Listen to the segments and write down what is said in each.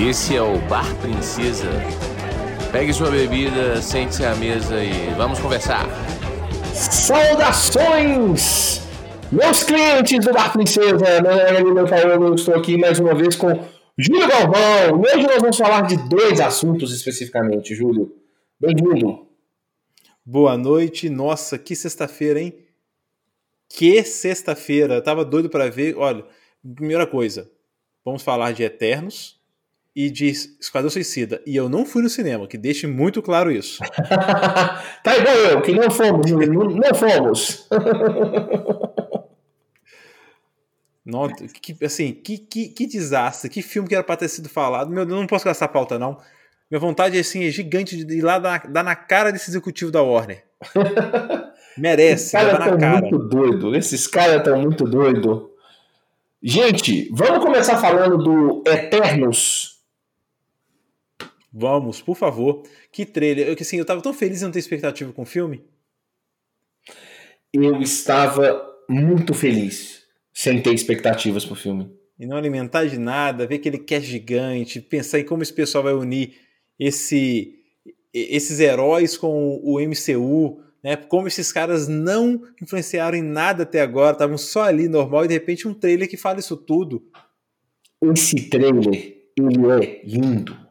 Esse é o Bar Princesa. Pegue sua bebida, sente-se à mesa e vamos conversar. Saudações, meus clientes do Bar Princesa. Meu nome é Lula Paulo, eu estou aqui mais uma vez com Júlio Galvão. E hoje nós vamos falar de dois assuntos especificamente, Júlio. Bem-vindo. Boa noite. Nossa, que sexta-feira, hein? Que sexta-feira. Tava doido para ver. Olha, primeira coisa, vamos falar de Eternos e de Esquadrão Suicida. E eu não fui no cinema, que deixe muito claro isso. tá igual eu, que não fomos, não, não fomos. Não, que, assim, que, que, que, desastre, que filme que era para ter sido falado. Meu, eu não posso gastar pauta, não. Minha vontade assim, é gigante de ir lá dar, dar na cara desse executivo da Warner. Merece, Esses caras estão muito doido. Esses caras estão muito doido. Gente, vamos começar falando do Eternos. Vamos, por favor. Que trailer. Eu, assim, eu tava tão feliz em não ter expectativa com o filme. Eu estava muito feliz sem ter expectativas pro filme. E não alimentar de nada, ver aquele cast gigante, pensar em como esse pessoal vai unir esse, esses heróis com o MCU, né? Como esses caras não influenciaram em nada até agora, estavam só ali normal e de repente um trailer que fala isso tudo. Esse trailer, ele é lindo.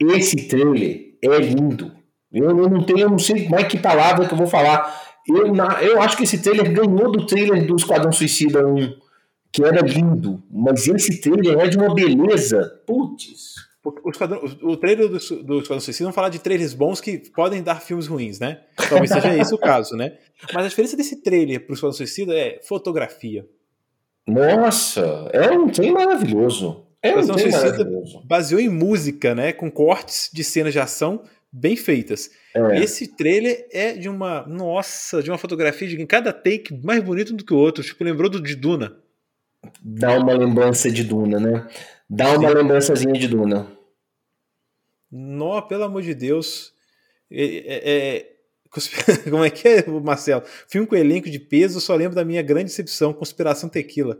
Esse trailer é lindo. Eu, eu não tenho, eu não sei mais que palavra que eu vou falar. Eu, na, eu acho que esse trailer ganhou do trailer do Esquadrão Suicida 1, que era lindo. Mas esse trailer é de uma beleza. Putz. O, esquadrão, o trailer do, do Esquadrão Suicida não fala de trailers bons que podem dar filmes ruins, né? Talvez seja esse o caso, né? Mas a diferença desse trailer pro Esquadrão Suicida é fotografia. Nossa, é um trem maravilhoso. É um trem maravilhoso. Baseou em música, né? Com cortes de cenas de ação bem feitas. É. Esse trailer é de uma. Nossa, de uma fotografia de cada take mais bonito do que o outro. Tipo, lembrou do de Duna. Dá uma lembrança de Duna, né? Dá uma Sim. lembrançazinha de Duna. Nó, pelo amor de Deus. É, é, é como é que é, Marcelo? Filme com elenco de peso, só lembro da minha grande decepção, Conspiração Tequila.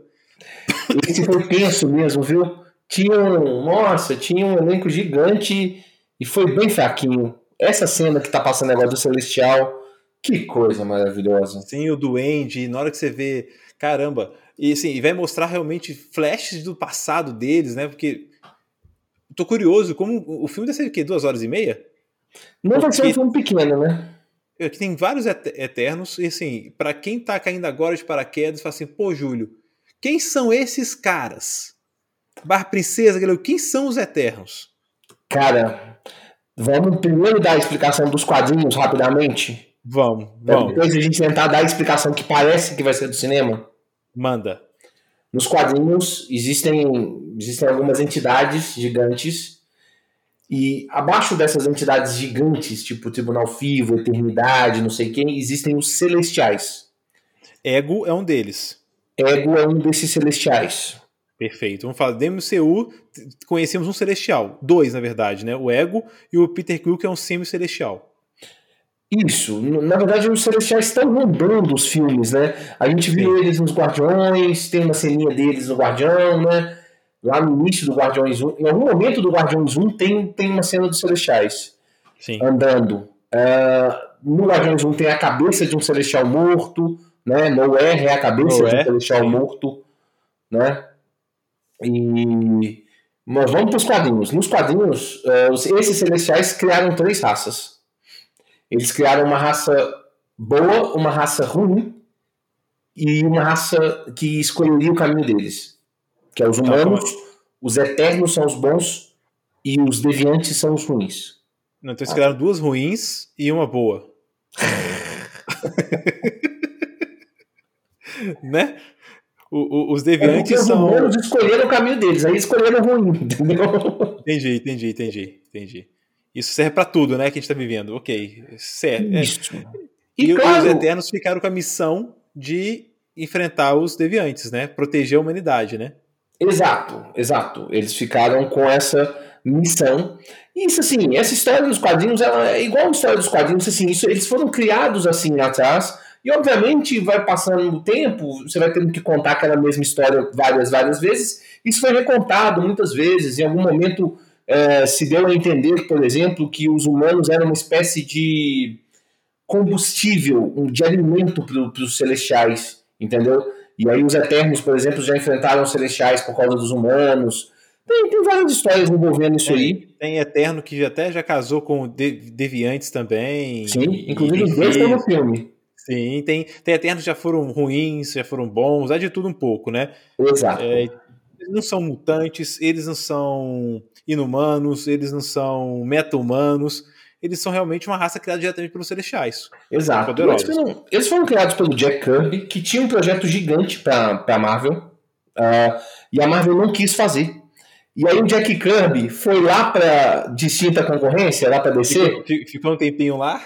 Esse foi tenso mesmo, viu? Tinha um, nossa, tinha um elenco gigante e foi bem fraquinho. Essa cena que tá passando agora do Celestial, que coisa maravilhosa. Sim, o Duende, na hora que você vê, caramba, e assim, e vai mostrar realmente flashes do passado deles, né? Porque tô curioso, como o filme deve ser o quê? Duas horas e meia? Não Porque... vai ser um filme pequeno, né? É que tem vários eternos, e assim, para quem tá caindo agora de paraquedas, fala assim, pô, Júlio, quem são esses caras? Bar Princesa, quem são os eternos? Cara, vamos primeiro dar a explicação dos quadrinhos rapidamente? Vamos, vamos. Depois a gente tentar dar a explicação que parece que vai ser do cinema? Manda. Nos quadrinhos existem, existem algumas entidades gigantes e abaixo dessas entidades gigantes, tipo Tribunal Fivo, Eternidade, não sei quem, existem os Celestiais. Ego é um deles. Ego é um desses Celestiais. Perfeito. Vamos falar do MCU, conhecemos um Celestial. Dois, na verdade, né? O Ego e o Peter Quill, que é um semi-celestial. Isso, na verdade os Celestiais estão rondando os filmes, né? A gente viu Sim. eles nos Guardiões, tem uma ceninha deles no Guardião, né? Lá no início do Guardiões 1, em algum momento do Guardiões 1 tem, tem uma cena dos Celestiais Sim. andando. Uh, no Guardiões 1 tem a cabeça de um Celestial morto, né? No R é a cabeça de um é. Celestial Sim. morto, né? E... Mas vamos para os quadrinhos. Nos quadrinhos, uh, esses Celestiais criaram três raças. Eles criaram uma raça boa, uma raça ruim e uma raça que escolheria o caminho deles. Que é os tá humanos, os eternos são os bons e os deviantes são os ruins. Não, então eles criaram duas ruins e uma boa. né? O, o, os deviantes é são. Os humanos escolheram o caminho deles, aí escolheram o ruim, entendeu? Entendi, entendi, entendi, entendi. Isso serve para tudo, né? Que a gente tá vivendo. Ok. Certo. É. Isso. E, e claro, os Eternos ficaram com a missão de enfrentar os deviantes, né? Proteger a humanidade, né? Exato, exato. Eles ficaram com essa missão. Isso, assim, essa história dos quadrinhos ela é igual a história dos quadrinhos, assim, isso, eles foram criados assim atrás E obviamente vai passando o tempo, você vai tendo que contar aquela mesma história várias, várias vezes. Isso foi recontado muitas vezes. Em algum momento é, se deu a entender, por exemplo, que os humanos eram uma espécie de combustível, de alimento para os celestiais, entendeu? E aí os Eternos, por exemplo, já enfrentaram os Celestiais por causa dos humanos. Tem, tem várias histórias envolvendo isso tem, aí. Tem Eterno que até já casou com Deviantes também. Sim, e, inclusive os dois estão no filme. Sim, tem, tem Eternos que já foram ruins, já foram bons, há de tudo um pouco, né? Exato. É, eles não são mutantes, eles não são inumanos, eles não são meta-humanos eles são realmente uma raça criada diretamente pelos celestiais. Exato. Eles foram, eles foram, criados pelo Jack Kirby, que tinha um projeto gigante para a Marvel, uh, e a Marvel não quis fazer. E aí o Jack Kirby foi lá para distinta concorrência, lá para DC. Ficou, ficou um tempinho lá.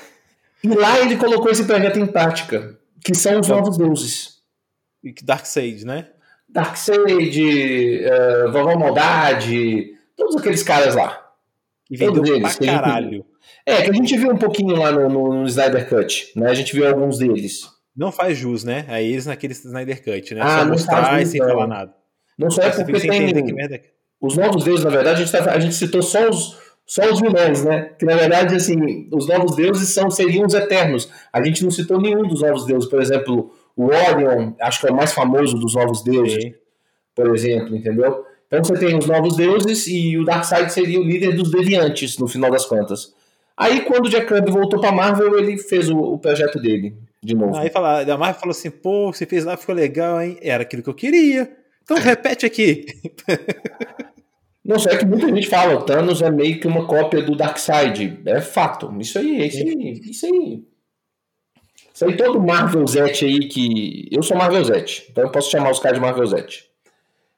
E lá ele colocou esse projeto em prática, que são os então, novos deuses. Darkseid, né? Darkseid, uh, Vovó Maldade, todos aqueles caras lá. E vendeu eles, pra caralho. É, que a gente viu um pouquinho lá no, no, no, Snyder Cut, né? A gente viu alguns deles. Não faz jus, né? A eles naquele Snyder Cut, né? Ah, Só mostrar e sem falar nada. Não só é porque tem... É. Os novos deuses, na verdade, a gente, tá, a gente citou só os, só os vilões, né? Que na verdade, assim, os novos deuses são, seriam os eternos. A gente não citou nenhum dos novos deuses. Por exemplo, o Orion, acho que é o mais famoso dos novos deuses, Sim. por exemplo, entendeu? Então você tem os novos deuses e o Darkseid seria o líder dos deviantes, no final das contas. Aí, quando o Jack Kirby voltou pra Marvel, ele fez o, o projeto dele de novo. Aí fala, a Marvel falou assim: pô, você fez lá, ficou legal, hein? Era aquilo que eu queria. Então repete aqui. Não sei, é que muita gente fala, o Thanos é meio que uma cópia do Darkseid. É fato. Isso aí, isso aí, isso aí. Isso aí todo Marvel Zete aí que. Eu sou Marvel Zete, então eu posso chamar os caras de Marvel Zete.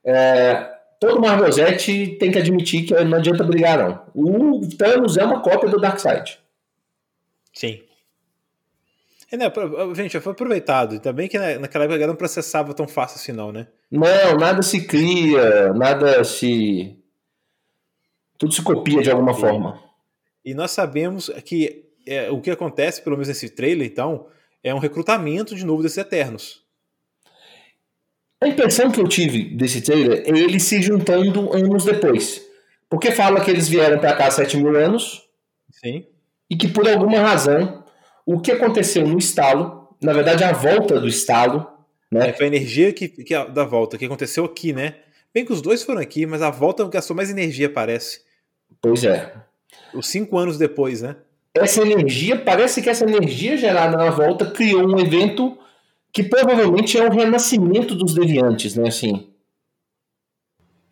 É, todo Marvel Z tem que admitir que não adianta brigar, não. O Thanos é uma cópia do Darkseid. Sim. É, né, gente, foi aproveitado. Também que naquela época não processava tão fácil assim, não, né? Não, nada se cria, nada se. Tudo se copia de alguma forma. E nós sabemos que é, o que acontece, pelo menos nesse trailer, então, é um recrutamento de novo desses Eternos. A impressão que eu tive desse trailer é ele se juntando anos depois. Porque fala que eles vieram para cá há 7 mil anos. Sim. E que por alguma razão, o que aconteceu no estalo, na verdade a volta do estalo. Né? É, foi a energia que, que, da volta, que aconteceu aqui, né? Bem que os dois foram aqui, mas a volta gastou mais energia, parece. Pois é. Os cinco anos depois, né? Essa energia, parece que essa energia gerada na volta criou um evento que provavelmente é o renascimento dos deviantes, né? Assim.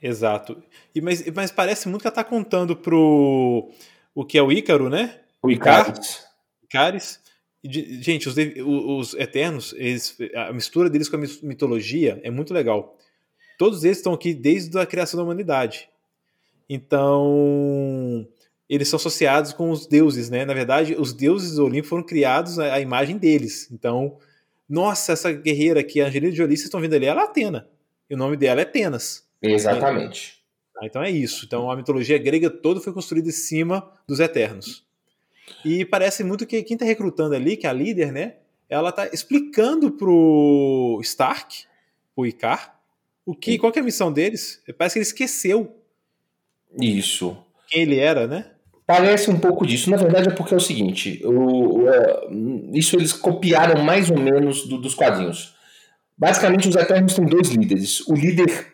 Exato. E, mas, mas parece muito que ela tá contando pro o que é o Ícaro, né? O Icaris. Icaris. Gente, os, os Eternos, eles, a mistura deles com a mitologia é muito legal. Todos eles estão aqui desde a criação da humanidade. Então, eles são associados com os deuses, né? Na verdade, os deuses do Olimpo foram criados à imagem deles. Então, nossa, essa guerreira aqui, a Angelina Jolie, vocês estão vendo ali, ela é Atena. E o nome dela é Atenas. Exatamente. É. Então é isso. Então a mitologia grega toda foi construída em cima dos Eternos. E parece muito que quem está recrutando ali, que é a líder, né? Ela está explicando pro Stark, pro Icar, o que, qual que é a missão deles. Parece que ele esqueceu. Isso. Quem ele era, né? Parece um pouco disso. Na verdade, é porque é o seguinte: o, o, é, isso eles copiaram mais ou menos do, dos quadrinhos. Basicamente, os Eternos têm dois líderes. O líder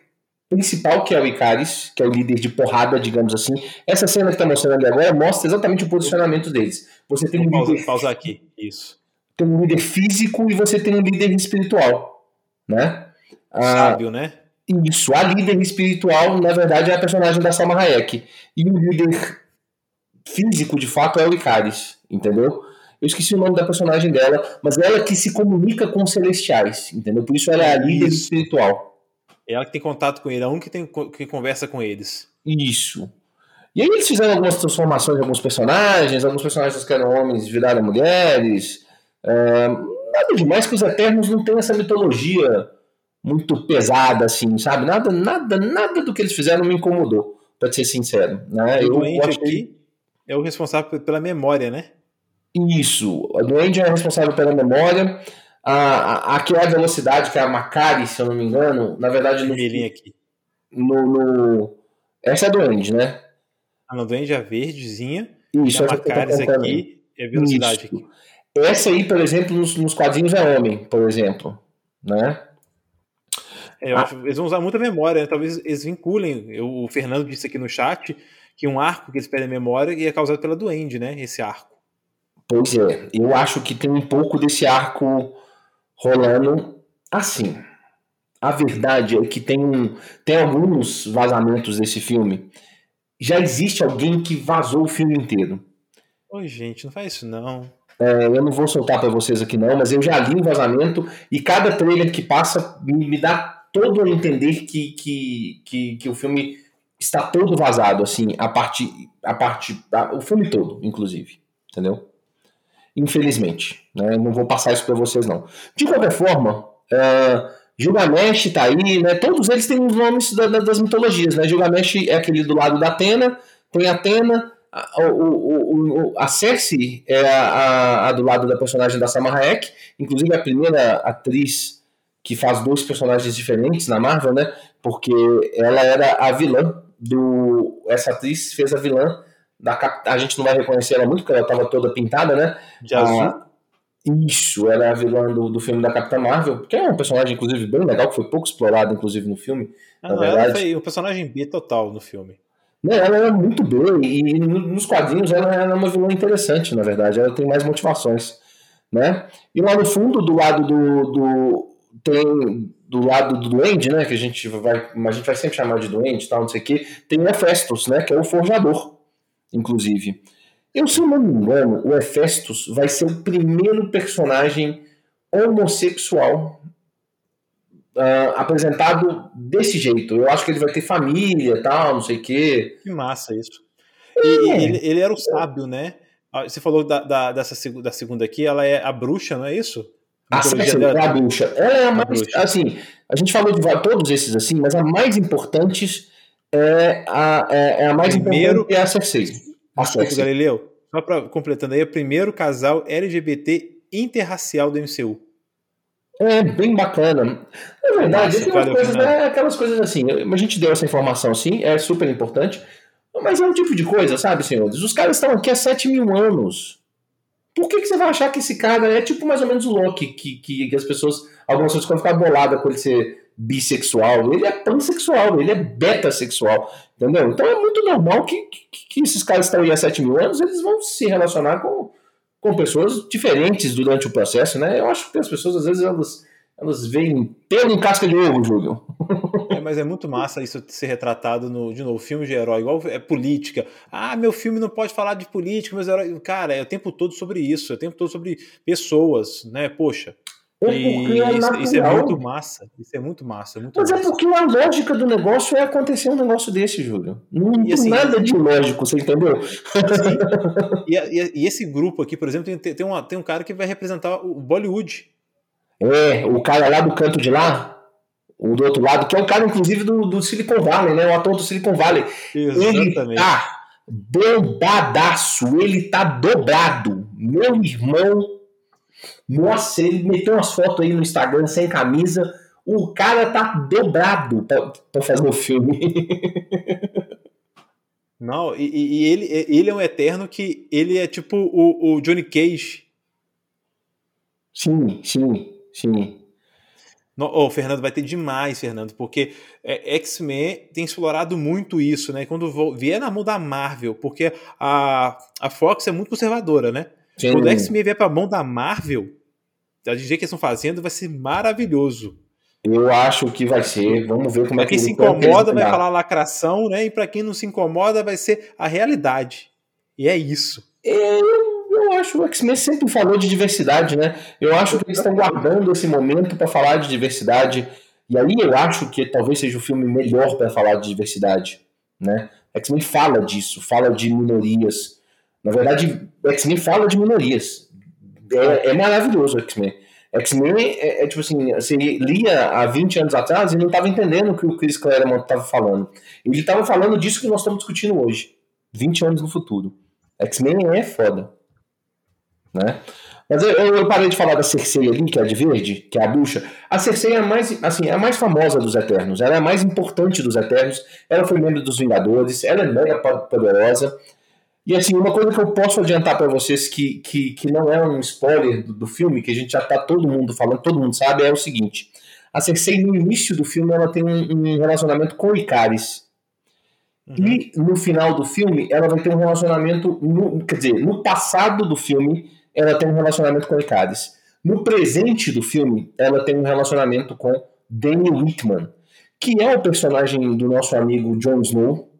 principal, que é o Icaris, que é o líder de porrada, digamos assim. Essa cena que está mostrando agora mostra exatamente o posicionamento deles. Você tem um líder. Pausar aqui, isso. Tem um líder físico e você tem um líder espiritual. Né? Sábio, ah, né? Isso. A líder espiritual, na verdade, é a personagem da Salma Hayek. E o líder físico, de fato, é o Icaris, entendeu? Eu esqueci o nome da personagem dela, mas ela que se comunica com os celestiais, entendeu? Por isso ela é a líder isso. espiritual. É ela que tem contato com ele, é um que, tem, que conversa com eles. Isso. E aí eles fizeram algumas transformações de alguns personagens, alguns personagens que eram homens viraram mulheres. É, nada demais que os Eternos não têm essa mitologia muito pesada, assim, sabe? Nada, nada, nada do que eles fizeram me incomodou, pra ser sincero. Né? Eu, eu aqui, é o responsável pela memória, né? Isso. A Duende é responsável pela memória. a, a, aquela velocidade que é a Macari, se eu não me engano, na verdade no, aqui. No, no, essa é do End, né? A no End é a verdezinha. Isso, a Macari aqui é a velocidade Isso. aqui. Essa aí, por exemplo, nos, nos quadrinhos é homem, por exemplo, né? É, eu ah. acho, eles vão usar muita memória, né? talvez eles vinculem. Eu, o Fernando disse aqui no chat que um arco que eles perdem memória é causado pela Duende, né? Esse arco. Pois é, eu acho que tem um pouco desse arco rolando assim. A verdade é que tem, um, tem alguns vazamentos desse filme. Já existe alguém que vazou o filme inteiro. Oi, gente, não faz isso não. É, eu não vou soltar para vocês aqui não, mas eu já li o vazamento e cada trailer que passa me, me dá todo a entender que, que, que, que, o filme está todo vazado, assim, a parte, a parte, a, o filme todo, inclusive, entendeu? Infelizmente, né? Não vou passar isso para vocês não. De qualquer forma, uh, Gilgamesh tá aí, né? Todos eles têm os nomes da, da, das mitologias, né? Gilgamesh é aquele do lado da Atena, tem Atena, a, o, o, a Cersei é a, a, a, do lado da personagem da Samara Hayek, inclusive a primeira atriz que faz dois personagens diferentes na Marvel, né? Porque ela era a vilã do. Essa atriz fez a vilã da A gente não vai reconhecer ela muito, porque ela estava toda pintada, né? De azul. Ah, isso, ela é a vilã do, do filme da Capitã Marvel, que é um personagem, inclusive, bem legal, que foi pouco explorado, inclusive, no filme. Ah, não, verdade. ela foi um personagem B total no filme. Né, ela é muito boa, e nos quadrinhos ela é uma vilã interessante, na verdade. Ela tem mais motivações. Né? E lá no fundo, do lado do, do, tem do lado do duende, né, que a gente vai, a gente vai sempre chamar de duende, tal, não sei o quê, tem o Hephaestus, né, que é o forjador, inclusive. Eu, se eu não me engano, o Hephaestus vai ser o primeiro personagem homossexual uh, apresentado desse jeito. Eu acho que ele vai ter família, tal, não sei o quê. Que massa isso. É. E, ele, ele, era o sábio, né? Ah, você falou da, da, dessa, da segunda aqui, ela é a bruxa, não é isso? A Cersei é a bruxa. Ela é a mais. A assim, a gente falou de todos esses assim, mas a mais importante é a, é, é a mais primeiro, importante é a Cersei. A Cersei. Galileu, só para completando aí, é o primeiro casal LGBT interracial do MCU. É bem bacana. Na verdade, Nossa, vale coisas, né, aquelas coisas assim. A gente deu essa informação sim, é super importante. Mas é um tipo de coisa, sabe, senhores? Os caras estão aqui há 7 mil anos. Por que, que você vai achar que esse cara é tipo mais ou menos o Loki, que, que, que as pessoas, algumas pessoas ficam ficar boladas com ele ser bissexual? Ele é pansexual, ele é betasexual, entendeu? Então é muito normal que, que, que esses caras estão aí há 7 mil anos, eles vão se relacionar com, com pessoas diferentes durante o processo, né? Eu acho que as pessoas, às vezes, elas elas veem pelo em casca de ovo, Júlio. É, mas é muito massa isso ser retratado no, de novo, filme de herói, igual é política. Ah, meu filme não pode falar de política, meus heróis. Cara, é o tempo todo sobre isso, é o tempo todo sobre pessoas, né? Poxa. É e é isso, isso, é muito massa. Isso é muito massa. É muito Mas é massa. é porque a lógica do negócio é acontecer um negócio desse, Júlio. Não tem assim, nada de lógico, você entendeu? E, e, e, esse grupo aqui, por exemplo, tem, tem, uma, tem um cara que vai representar o Bollywood. É, o cara lá do canto de lá, o do outro lado, que é um cara, inclusive, do, do Silicon Valley, né? O ator do Silicon Valley. Exatamente. Ele tá bombadaço, ele tá dobrado. Meu irmão, nossa, ele meteu umas fotos aí no Instagram sem camisa. O cara tá dobrado pra, pra fazer o filme. Não, e, e, ele, ele é um eterno que ele é tipo o, o Johnny Cage. Sim, sim. Sim. No, oh, Fernando, vai ter demais, Fernando, porque é, X-Men tem explorado muito isso, né? Quando vier na mão da Marvel, porque a, a Fox é muito conservadora, né? Sim. Quando X-Men vier pra mão da Marvel, a jeito que eles estão fazendo vai ser maravilhoso. Eu acho que vai ser. Vamos ver como pra é que quem se incomoda vai falar lacração, né? E para quem não se incomoda vai ser a realidade. E é isso. É, eu acho, o X-Men sempre falou de diversidade, né? Eu acho que eles estão guardando esse momento para falar de diversidade. E aí eu acho que talvez seja o filme melhor para falar de diversidade, né? X-Men fala disso, fala de minorias. Na verdade, X-Men fala de minorias. É, é maravilhoso o X-Men. X-Men é, é, tipo assim, você lia há 20 anos atrás e não estava entendendo o que o Chris Claremont estava falando. Ele estava falando disso que nós estamos discutindo hoje, 20 anos no futuro. X-Men é foda né? Mas eu, eu, parei de falar da Cersei ali, que é a de verde, que é a bruxa. A Cersei é a mais, assim, é a mais famosa dos Eternos. Ela é a mais importante dos Eternos. Ela foi membro dos Vingadores. Ela é mega poderosa. E assim, uma coisa que eu posso adiantar para vocês que, que, que não é um spoiler do, do, filme, que a gente já tá todo mundo falando, todo mundo sabe, é o seguinte. A Cersei, no início do filme, ela tem um, um relacionamento com o Icaris. Uhum. E no final do filme, ela vai ter um relacionamento. No, quer dizer, no passado do filme, ela tem um relacionamento com Icaris. No presente do filme, ela tem um relacionamento com Danny Whitman, que é o personagem do nosso amigo Jon Snow,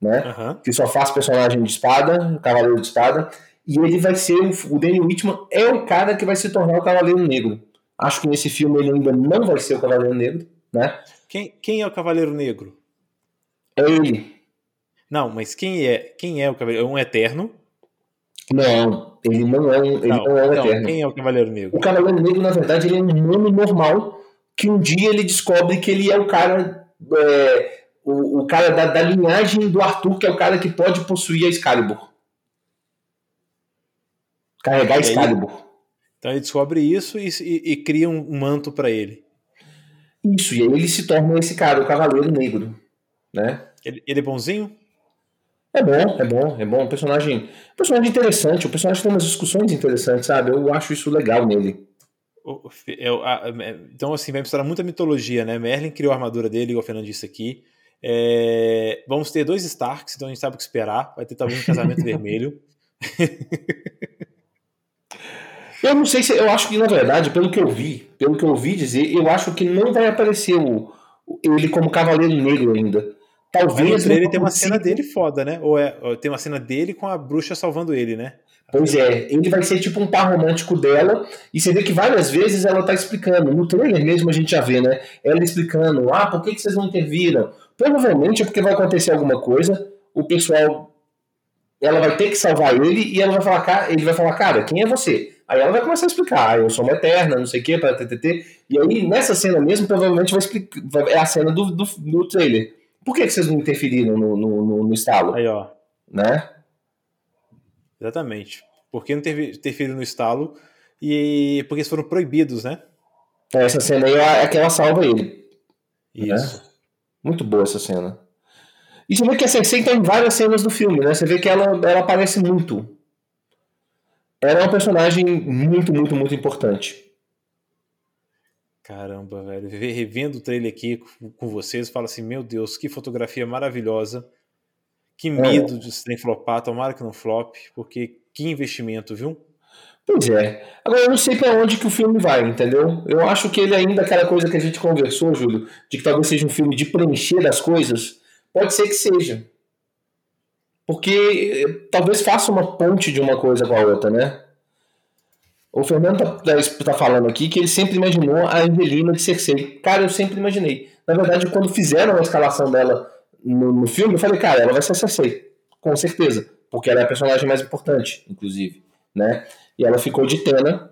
né? Uhum. Que só faz personagem de espada, cavaleiro de espada. E ele vai ser. O Danny Whitman é o cara que vai se tornar o Cavaleiro Negro. Acho que nesse filme ele ainda não vai ser o Cavaleiro Negro, né? Quem, quem é o Cavaleiro Negro? É ele. Não, mas quem é? Quem é o Cavaleiro? É um Eterno? Não, ele não é um, ele não, não é um então, eterno. Quem é o Cavaleiro Negro? O Cavaleiro Negro, na verdade, ele é um humano normal que um dia ele descobre que ele é o cara. É, o, o, cara da, da, linhagem do Arthur, que é o cara que pode possuir a Excalibur. Carregar a Excalibur. então ele descobre isso e, e, e cria um manto para ele. Isso, e aí ele se torna esse cara, o Cavaleiro Negro. Né? Ele, ele é bonzinho? É bom, é bom, é bom. Um personagem, um personagem interessante, o um personagem tem umas discussões interessantes, sabe? Eu acho isso legal nele. Eu, é, então, assim, vai misturar muita mitologia, né? Merlin criou a armadura dele, igual o Fernando disse aqui. É, vamos ter dois Starks, então a gente sabe o que esperar. Vai ter talvez um casamento vermelho. Eu não sei se. Eu acho que, na verdade, pelo que eu vi, pelo que eu ouvi dizer, eu acho que não vai aparecer o, ele como Cavaleiro Negro ainda. Talvez. ele tem uma cena dele foda, né? Ou, é, ou tem uma cena dele com a bruxa salvando ele, né? Pois é, ele vai ser tipo um par romântico dela, e você vê que várias vezes ela tá explicando. No trailer mesmo a gente já vê, né? Ela explicando: ah, por que, que vocês não interviram? Provavelmente é porque vai acontecer alguma coisa, o pessoal. Ela vai ter que salvar ele e ela vai falar, ele vai falar, cara, quem é você? Aí ela vai começar a explicar, ah, eu sou uma eterna, não sei o que, para TTT. E aí, nessa cena mesmo, provavelmente vai explicar. É a cena do, do, do trailer. Por que, que vocês não interferiram no, no, no, no estalo? Aí, ó. Né? Exatamente. Por que não interferiram no estalo? E porque eles foram proibidos, né? É, essa cena aí é que ela salva ele. Isso. Né? Muito boa essa cena. E você vê que a Cersei tem várias cenas do filme, né? Você vê que ela, ela aparece muito. Ela é um personagem muito, muito, muito importante. Caramba, velho. Revendo o trailer aqui com vocês, fala assim: Meu Deus, que fotografia maravilhosa. Que é. medo é. de trem flopar. Tomara que não flop, porque que investimento, viu? Pois é. Agora eu não sei para onde que o filme vai, entendeu? Eu acho que ele ainda, aquela coisa que a gente conversou, Júlio, de que talvez seja um filme de preencher as coisas, pode ser que seja. Porque eh, talvez faça uma ponte de uma coisa com a outra, né? O Fernando tá, tá, tá, falando aqui que ele sempre imaginou a Angelina de Cersei. Cara, eu sempre imaginei. Na verdade, quando fizeram a escalação dela no, no filme, eu falei, cara, ela vai ser Cersei. Com certeza. Porque ela é a personagem mais importante, inclusive. Né? E ela ficou de Tena,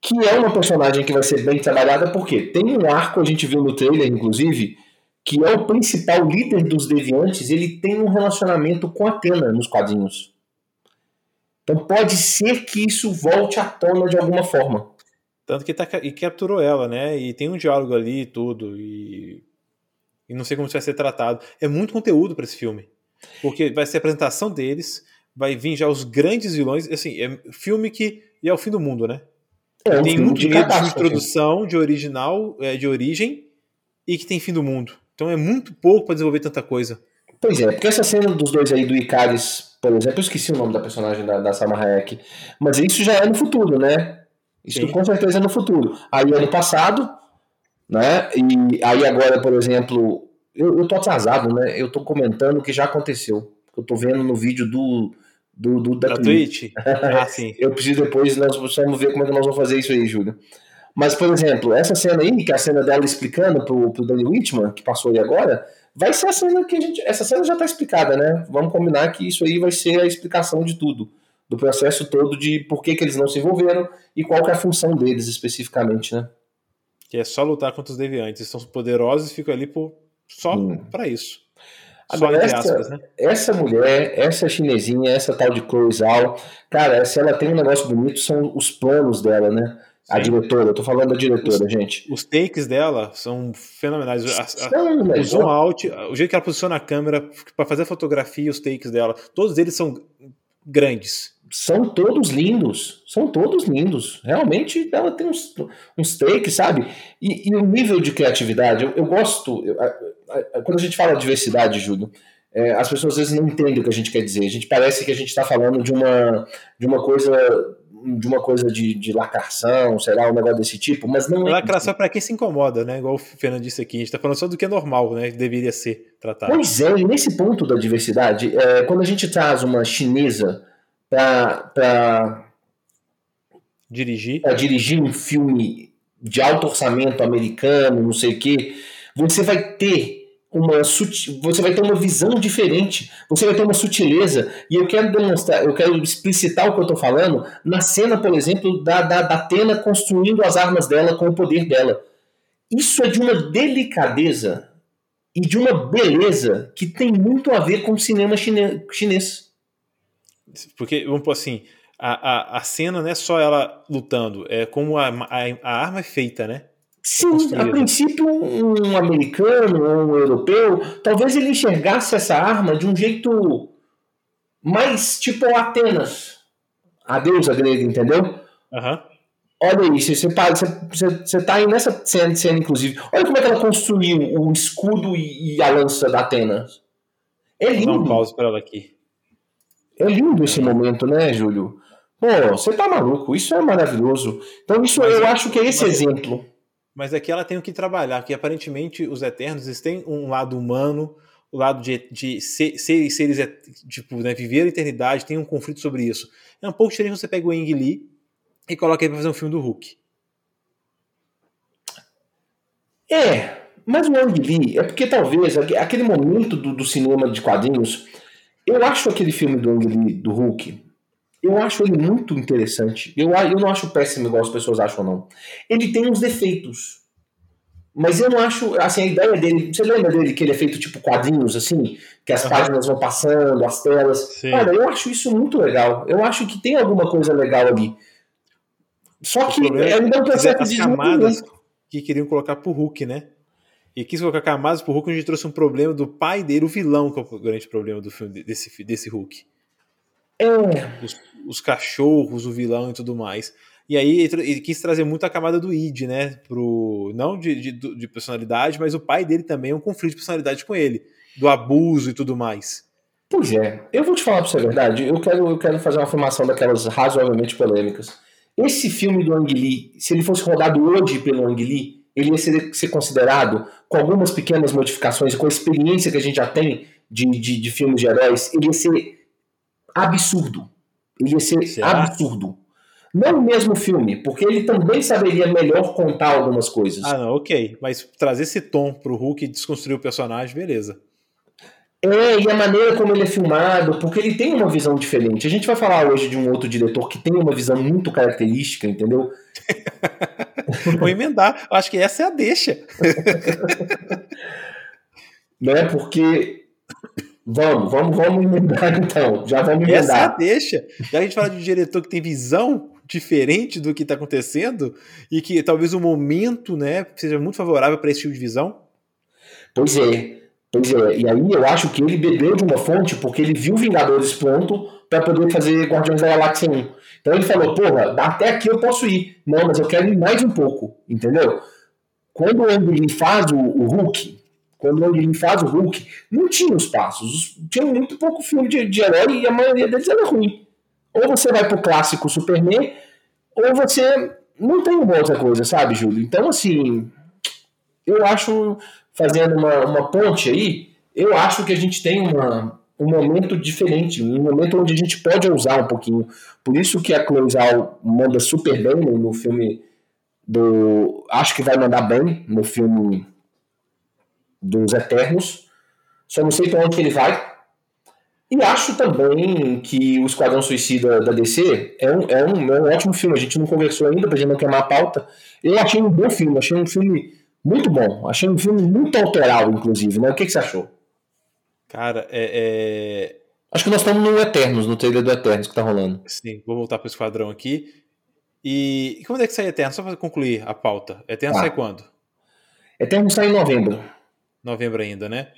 que é uma personagem que vai ser bem trabalhada, porque tem um arco, a gente viu no trailer, inclusive, que é o principal líder dos deviantes, ele tem um relacionamento com a Tena nos quadrinhos. Então pode ser que isso volte à tona de alguma forma. Tanto que tá, e capturou ela, né? E tem um diálogo ali e tudo. E, e não sei como isso vai ser tratado. É muito conteúdo para esse filme. Porque vai ser a apresentação deles, vai vir já os grandes vilões. Assim, é filme que é o fim do mundo, né? É, tem um de, de introdução, de original, é, de origem, e que tem fim do mundo. Então é muito pouco para desenvolver tanta coisa. Pois é, porque essa cena dos dois aí do Icaris por exemplo, eu esqueci o nome da personagem da, da Salma Hayek, mas isso já é no futuro, né? Isso Sim. com certeza é no futuro. Aí é no passado, né? E aí agora, por exemplo, eu, eu tô atrasado, né? Eu tô comentando o que já aconteceu. Eu tô vendo no vídeo do, do, do da, da Twitch. Ah, sim. eu preciso depois, nós vamos ver como é que nós vamos fazer isso aí, Júlio. Mas, por exemplo, essa cena aí, que é a cena dela explicando pro, pro Danny Whitman, que passou aí agora, vai ser a cena que a gente. Essa cena já está explicada, né? Vamos combinar que isso aí vai ser a explicação de tudo. Do processo todo de por que, que eles não se envolveram e qual é a função deles especificamente, né? Que é só lutar contra os deviantes. Eles são poderosos e ficam ali por, só hum. para isso. Agora, essa, aspas, né? essa mulher, essa chinesinha, essa tal de Chloe Zhao, cara, se ela tem um negócio bonito, são os planos dela, né? A diretora, eu tô falando da diretora, os, gente. Os takes dela são fenomenais. A, a, o zoom out, o jeito que ela posiciona a câmera para fazer a fotografia, os takes dela, todos eles são grandes. São todos lindos, são todos lindos. Realmente ela tem uns, uns takes, sabe? E, e o nível de criatividade, eu, eu gosto. Eu, a, quando a gente fala diversidade, Júlio, é, as pessoas às vezes não entendem o que a gente quer dizer. A gente parece que a gente está falando de uma, de uma coisa de uma coisa de, de lacração, sei lá, um negócio desse tipo, mas não é. Lacração é para quem se incomoda, né? Igual o Fernando disse aqui, a gente tá falando só do que é normal, né? Que deveria ser tratado. Pois é, e nesse ponto da diversidade, é, quando a gente traz uma chinesa para dirigir. dirigir um filme de alto orçamento americano, não sei o quê, você vai ter uma você vai ter uma visão diferente, você vai ter uma sutileza, e eu quero demonstrar, eu quero explicitar o que eu estou falando na cena, por exemplo, da, da, da Atena construindo as armas dela com o poder dela. Isso é de uma delicadeza e de uma beleza que tem muito a ver com o cinema chinês. Porque, vamos pôr assim, a, a, a cena não é só ela lutando, é como a, a, a arma é feita, né? Sim, a princípio um americano ou um europeu, talvez ele enxergasse essa arma de um jeito mais tipo Atenas, a deusa grega, entendeu? Uhum. Olha isso, você, você, você tá aí nessa cena, cena, inclusive. Olha como é que ela construiu o escudo e, e a lança da Atenas. É lindo. Dá um pause pra ela aqui. É lindo esse momento, né, Júlio? Pô, você tá maluco, isso é maravilhoso. Então, isso mas, eu acho que é esse exemplo mas aqui ela tem o que trabalhar, que aparentemente os Eternos eles têm um lado humano, o lado de, de ser, ser, seres, tipo, né, viver a eternidade, tem um conflito sobre isso. É um pouco diferente você pega o Eng Lee e coloca ele pra fazer um filme do Hulk. É, mas o Ang Lee, é porque talvez aquele momento do, do, cinema de quadrinhos, eu acho aquele filme do Ang Lee, do Hulk, eu acho ele muito interessante. Eu, eu não acho péssimo igual as pessoas acham, não. Ele tem uns defeitos. Mas eu não acho, assim, a ideia dele. Você lembra dele que ele é feito tipo quadrinhos, assim? Que as uhum. páginas vão passando, as telas. Sim. Cara, eu acho isso muito legal. Eu acho que tem alguma coisa legal ali. Só que ele não percebe as camadas que queriam colocar pro Hulk, né? E quis colocar camadas pro Hulk, a gente trouxe um problema do pai dele, o vilão, que é o grande problema do filme desse, desse Hulk. É. Os, os, cachorros, o vilão e tudo mais. E aí ele quis trazer muito a camada do id, né? Pro, não de, de, de, personalidade, mas o pai dele também é um conflito de personalidade com ele, do abuso e tudo mais. Pois é, eu vou te falar pra você a verdade, eu quero, eu quero fazer uma afirmação daquelas razoavelmente polêmicas. Esse filme do Ang Lee, se ele fosse rodado hoje pelo Ang Lee, ele ia ser, ser considerado, com algumas pequenas modificações, com a experiência que a gente já tem de, de, de filmes de heróis, ele ia ser absurdo. Ele ia ser Será? absurdo. Não o mesmo filme, porque ele também saberia melhor contar algumas coisas. Ah, não, ok. Mas trazer esse tom pro Hulk e desconstruir o personagem, beleza. É, e a maneira como ele é filmado, porque ele tem uma visão diferente. A gente vai falar hoje de um outro diretor que tem uma visão muito característica, entendeu? Vou emendar. Acho que essa é a deixa. né? Porque Vamos, vamos, vamos emendar então. Já vamos emendar. Essa deixa. Já a gente fala de um diretor que tem visão diferente do que está acontecendo e que talvez o momento né, seja muito favorável para esse tipo de visão. Pois é. Pois é. E aí eu acho que ele bebeu de uma fonte porque ele viu Vingadores pronto para poder fazer Guardiões da Galáxia 1. Então ele falou, porra, até aqui eu posso ir. Não, mas eu quero ir mais um pouco, entendeu? Quando o Andy faz o, o Hulk, quando o Lang faz o Hulk, não tinha os passos. Tinha muito pouco filme de, de herói e a maioria deles era ruim. Ou você vai pro clássico Superman, ou você não tem uma outra coisa, sabe, Júlio? Então, assim, eu acho, fazendo uma, uma ponte aí, eu acho que a gente tem uma, um momento diferente, um momento onde a gente pode usar um pouquinho. Por isso que a Chloe Zhao manda super bem no, no filme do... Acho que vai mandar bem no filme dos Eternos. Só não sei para onde ele vai. E acho também que o Esquadrão Suicida da DC é um, é um, é um ótimo filme. A gente não conversou ainda, pra gente não queimar a pauta. Eu achei um bom filme, achei um filme muito bom. Achei um filme muito autoral, inclusive. Né? O que, que você achou? Cara, é, é, Acho que nós estamos no Eternos, no trailer do Eternos que tá rolando. Sim, vou voltar pro Esquadrão aqui. E, e quando é que sai Eternos? Só para concluir a pauta. Eternos ah. sai quando? Eternos sai em novembro. Novembro ainda, né?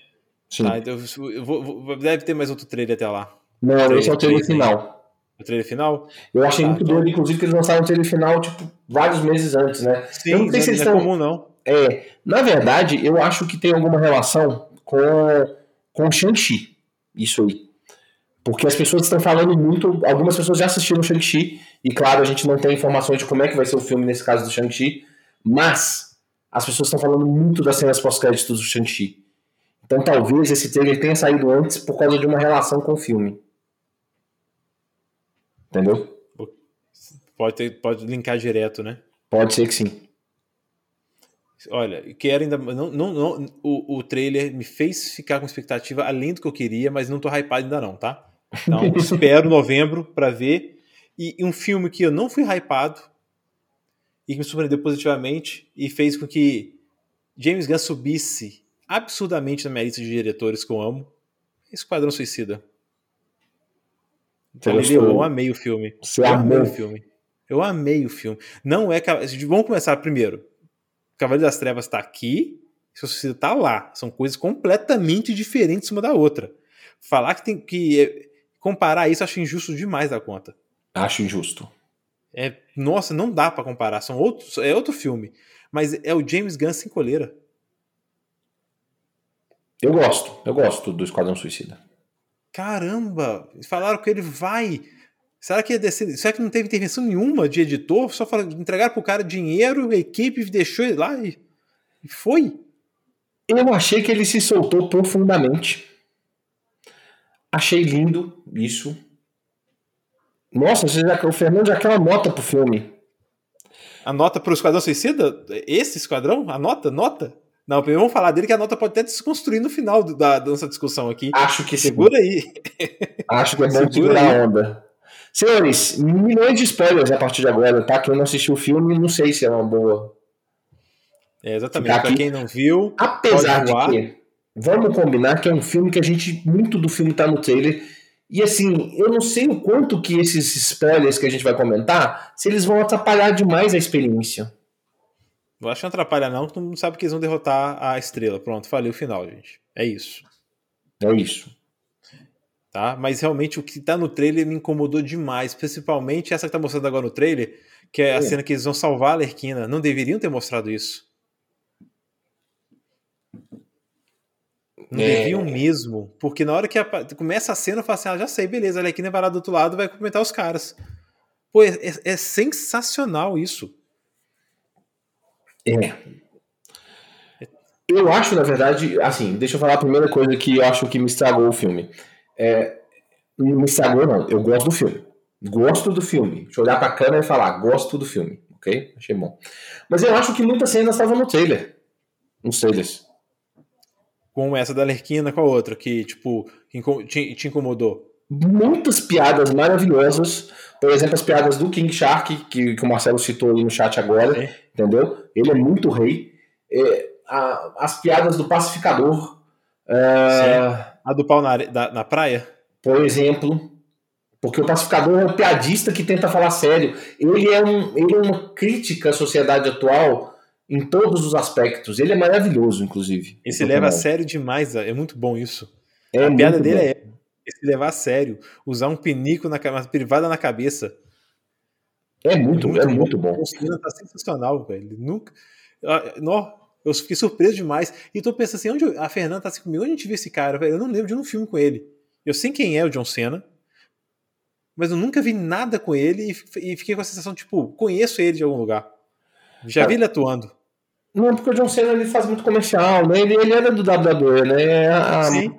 Sim. Tá, então, eu vou, vou, deve ter mais outro trailer até lá. Não, trailer, esse é o trailer final. O trailer final? Eu achei tá, muito então... doido, inclusive, que eles lançaram o trailer final, tipo, vários meses antes, né? Sim, eu não sei se eles não é estão... comum, não. É, na verdade, eu acho que tem alguma relação com, com Shang-Chi. Isso aí. Porque as pessoas estão falando muito, algumas pessoas já assistiram Shang-Chi, e claro, a gente não tem informações de como é que vai ser o filme nesse caso do Shang-Chi, mas as pessoas estão falando muito das cenas pós-créditos do Shang-Chi. Então talvez esse trailer tenha saído antes por causa de uma relação com o filme. Entendeu? Pode, ter, pode linkar direto, né? Pode ser que sim. Olha, quero ainda. Não, não, não, o, o trailer me fez ficar com expectativa além do que eu queria, mas não tô hypado ainda, não, tá? Então, espero novembro para ver. E, e, um filme que eu não fui hypado e que me surpreendeu positivamente e fez com que James Gunn subisse absurdamente na minha lista de diretores que eu amo. Esquadrão Suicida. Então, eu amei o filme. Você eu amei o filme. Eu amei o filme. Não é. Vamos começar primeiro. Cavaleiro das Trevas está aqui, Seu Suicida está lá. São coisas completamente diferentes uma da outra. Falar que tem que comparar isso, acho injusto demais da conta. Acho injusto. É, nossa, não dá para comparar. São outros, é outro filme. Mas é o James Gunn sem coleira. Eu gosto, eu gosto do Esquadrão Suicida. Caramba! Falaram que ele vai. Será que, descer, será que não teve intervenção nenhuma de editor? Só entregar pro cara dinheiro, a equipe deixou ele lá e, e foi? Eu achei que ele se soltou profundamente. Achei lindo isso. Nossa, já, o Fernando já quer uma nota pro filme. A nota pro Esquadrão Suicida? Esse Esquadrão? A nota? Nota? Não, primeiro vamos falar dele que a nota pode até desconstruir no final da, da nossa discussão aqui. Acho que Segura sim. aí. Acho que é bom segurar a onda. Senhores, milhões de spoilers a partir de agora, tá? Quem não assistiu o filme, não sei se é uma boa. É, exatamente. Pra quem não viu. Apesar de que Vamos combinar que é um filme que a gente. Muito do filme tá no trailer. E assim, eu não sei o quanto que esses spoilers que a gente vai comentar, se eles vão atrapalhar demais a experiência. Eu acho que não atrapalha, não, todo mundo sabe que eles vão derrotar a estrela. Pronto, falei o final, gente. É isso. É isso. Tá? Mas realmente o que tá no trailer me incomodou demais. Principalmente essa que tá mostrando agora no trailer, que é a é. cena que eles vão salvar a Lerquina. Não deveriam ter mostrado isso. Não é. deviam mesmo, porque na hora que a, começa a cena, eu falo assim: ah, já sei, beleza, a Alequina vai lá do outro lado vai cumprimentar os caras. Pô, é, é, é sensacional isso. É. Eu acho, na verdade, assim, deixa eu falar a primeira coisa que eu acho que me estragou o filme. É, me estragou, não, eu gosto do filme. Gosto do filme. Deixa eu olhar pra câmera e falar, gosto do filme, ok? Achei bom. Mas eu acho que muitas cenas estavam no trailer. Nos trailers com essa da Lerquina com a outra, que, tipo, te, te incomodou? Muitas piadas maravilhosas. Por exemplo, as piadas do King Shark, que, que o Marcelo citou aí no chat agora, é. entendeu? Ele é muito rei. É, a, as piadas do pacificador. É, a do pau na, da, na praia? Por exemplo. Porque o pacificador é um piadista que tenta falar sério. Ele é, um, ele é uma crítica à sociedade atual em todos os aspectos. Ele é maravilhoso, inclusive. Ele se leva a sério demais, é muito bom isso. É a piada dele bom. é se levar a sério, usar um pinico na uma privada na cabeça. É muito, é muito, é bom. muito bom. O tá sensacional, velho. Nunca. Nó, eu fiquei surpreso demais. E tô pensando assim, onde a Fernanda tá assim comigo? Onde a gente viu esse cara? Velho? Eu não lembro de um filme com ele. Eu sei quem é o John Cena, mas eu nunca vi nada com ele e, fiquei com a sensação, tipo, conheço ele de algum lugar. Já vi ele atuando. Não, porque o John Cena ele faz muito comercial, né? Ele, ele era do WWE, né? É a, Sim.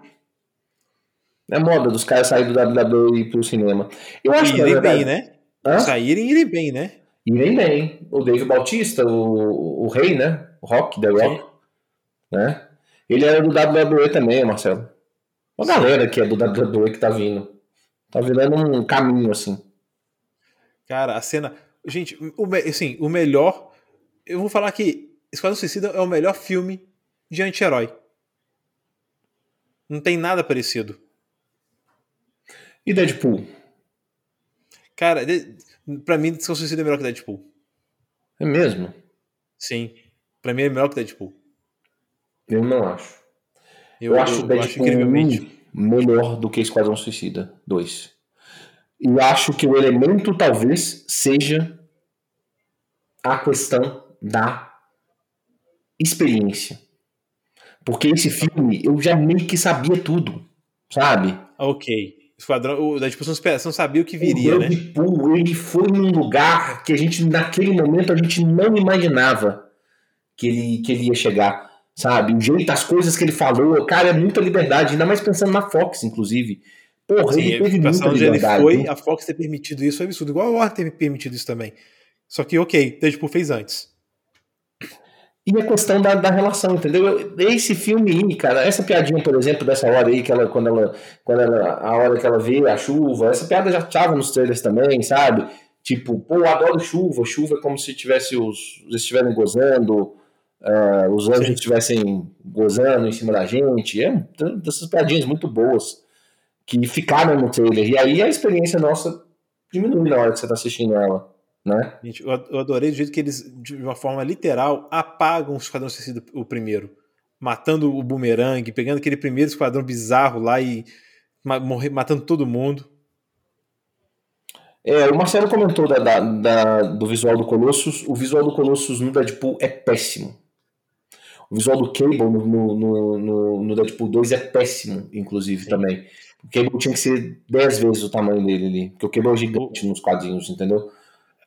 É moda dos caras saírem do WWE e ir pro cinema. Eu acho e que. Irem bem, né? Hã? Saírem e irem bem, né? Irem bem. O Dave Bautista, o, o rei, né? O Rock, The Rock. Sim. Né? Ele era do WWE também, Marcelo. Uma galera que é do WWE que tá vindo. Tá virando um caminho, assim. Cara, a cena. Gente, o, assim, o melhor. Eu vou falar que Esquadrão Suicida é o melhor filme de anti-herói. Não tem nada parecido. E Deadpool? Cara, pra mim, Discussão Suicida é melhor que Deadpool. É mesmo? Sim. Pra mim é melhor que Deadpool. Eu não acho. Eu, eu acho eu, Deadpool acho incrivelmente... melhor do que Esquadrão Suicida 2. E acho que o elemento talvez seja a questão da experiência. Porque esse filme eu já meio que sabia tudo, sabe? Ok. Esquadrão, o Deadpool não, não sabia o que viria, o né? Deadpool, ele foi num lugar que a gente, naquele momento, a gente não imaginava que ele, que ele ia chegar, sabe? O jeito, as coisas que ele falou, cara, é muita liberdade, ainda mais pensando na Fox, inclusive. Porra, Sim, ele teve muita liberdade. Ele foi, a Fox ter permitido isso foi absurdo. Igual a Warner ter permitido isso também. Só que, ok, Deadpool fez antes. E a questão da, da relação, entendeu? Esse filme aí, cara, essa piadinha, por exemplo, dessa hora aí, que ela, quando ela, quando ela, a hora que ela vê a chuva, essa piada já tava nos trailers também, sabe? Tipo, pô, adoro chuva, chuva é como se tivesse os, eles estivessem gozando, uh, os anjos estivessem gozando em cima da gente, é dessas piadinhas muito boas que ficaram no trailer, e aí a experiência nossa diminui na hora que você tá assistindo ela. Né? Gente, eu adorei do jeito que eles, de uma forma literal, apagam o Esquadrão Suicida, o primeiro. Matando o Boomerang, pegando aquele primeiro esquadrão bizarro lá e matando todo mundo. É, o Marcelo comentou da, da, da, do visual do Colossus. O visual do Colossus no Deadpool é péssimo. O visual do Cable no, no, no, no Deadpool 2 é péssimo, inclusive, Sim. também. O Cable tinha que ser 10 vezes o tamanho dele ali. Porque o Cable é gigante nos quadrinhos, entendeu?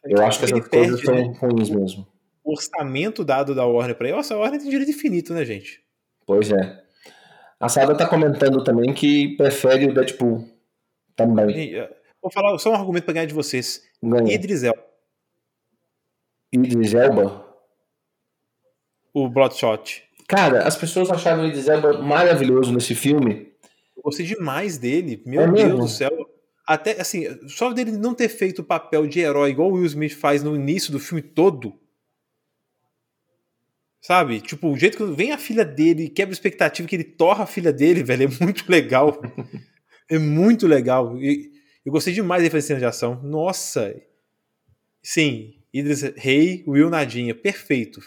Eu acho que essas coisas são né? ruins mesmo. O orçamento dado da Warner para ele, nossa, a Warner tem direito infinito, né, gente? Pois é. A Sada tá comentando também que prefere o Deadpool também. Vou falar só um argumento para ganhar de vocês. Ganha. Idris Elba. Idris Elba? O Bloodshot. Cara, as pessoas acharam o Idris Elba maravilhoso nesse filme. Eu gostei demais dele. Meu é Deus mesmo? do céu. Até, assim, só dele não ter feito o papel de herói igual o Will Smith faz no início do filme todo. Sabe? Tipo, o jeito que vem a filha dele, quebra a expectativa que ele torra a filha dele, velho, é muito legal. é muito legal. E eu gostei demais da cena de ação. Nossa! Sim, Idris Rei, Will Nadinha. Perfeito.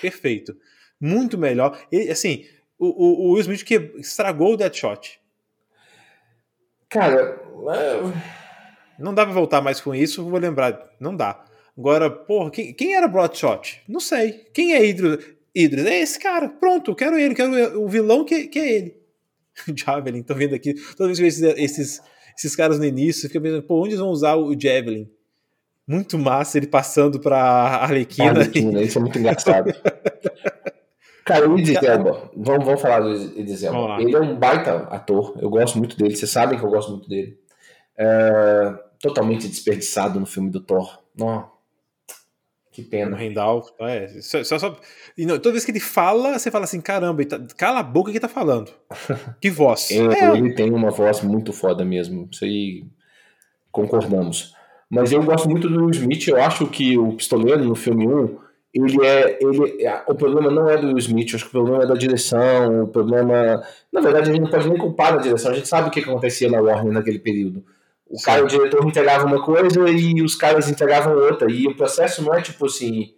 Perfeito. Muito melhor. Assim, o, o, o Will Smith que estragou o Deadshot. Cara, não dá pra voltar mais com isso, vou lembrar. Não dá. Agora, porra, quem, quem era Bloodshot? Não sei. Quem é Idris? Idris? É esse cara. Pronto, quero ele, quero o vilão que, que é ele. Javelin, tô vendo aqui. Toda vez que eu vejo esses, esses, esses caras no início, fica pensando, pô, onde eles vão usar o Javelin? Muito massa ele passando pra Arlequina. Arlequina, isso é muito engraçado. Cara, o Idris Elba, vamos, vamos falar do Idris Elba. Ele é um baita ator, eu gosto muito dele, vocês sabem que eu gosto muito dele. É, totalmente desperdiçado no filme do Thor. Oh, que pena. O Randall, é, só, só, só, e não, toda vez que ele fala, você fala assim, caramba, tá, cala a boca que tá falando. Que voz. é, é, ele tem uma voz muito foda mesmo, isso aí concordamos. Mas eu gosto muito do Will Smith, eu acho que o Pistoleiro no filme 1 ele é, ele, é, o problema não é do Will Smith, acho que o problema é da direção, o problema, na verdade a gente não pode nem culpar a direção, a gente sabe o que acontecia na Warner naquele período. O cara, o diretor entregava uma coisa e os caras entregavam outra, e o processo não é tipo assim,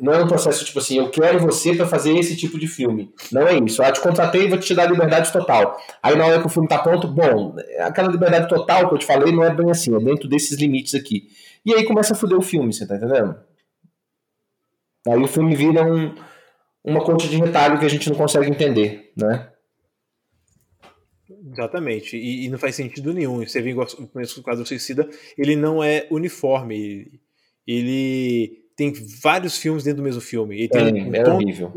não é um processo tipo assim, eu quero você para fazer esse tipo de filme. Não é isso. Eu te contratei e vou te dar liberdade total. Aí na hora que o filme tá pronto, bom, aquela liberdade total que eu te falei não é bem assim, é dentro desses limites aqui. E aí começa a foder o filme, você tá entendendo? Aí o filme vira um, uma conta de retalho que a gente não consegue entender, né? Exatamente, e, e não faz sentido nenhum. Você vê o começo do quadro Suicida, ele não é uniforme, ele tem vários filmes dentro do mesmo filme. Ele tem é, um, é tom, horrível.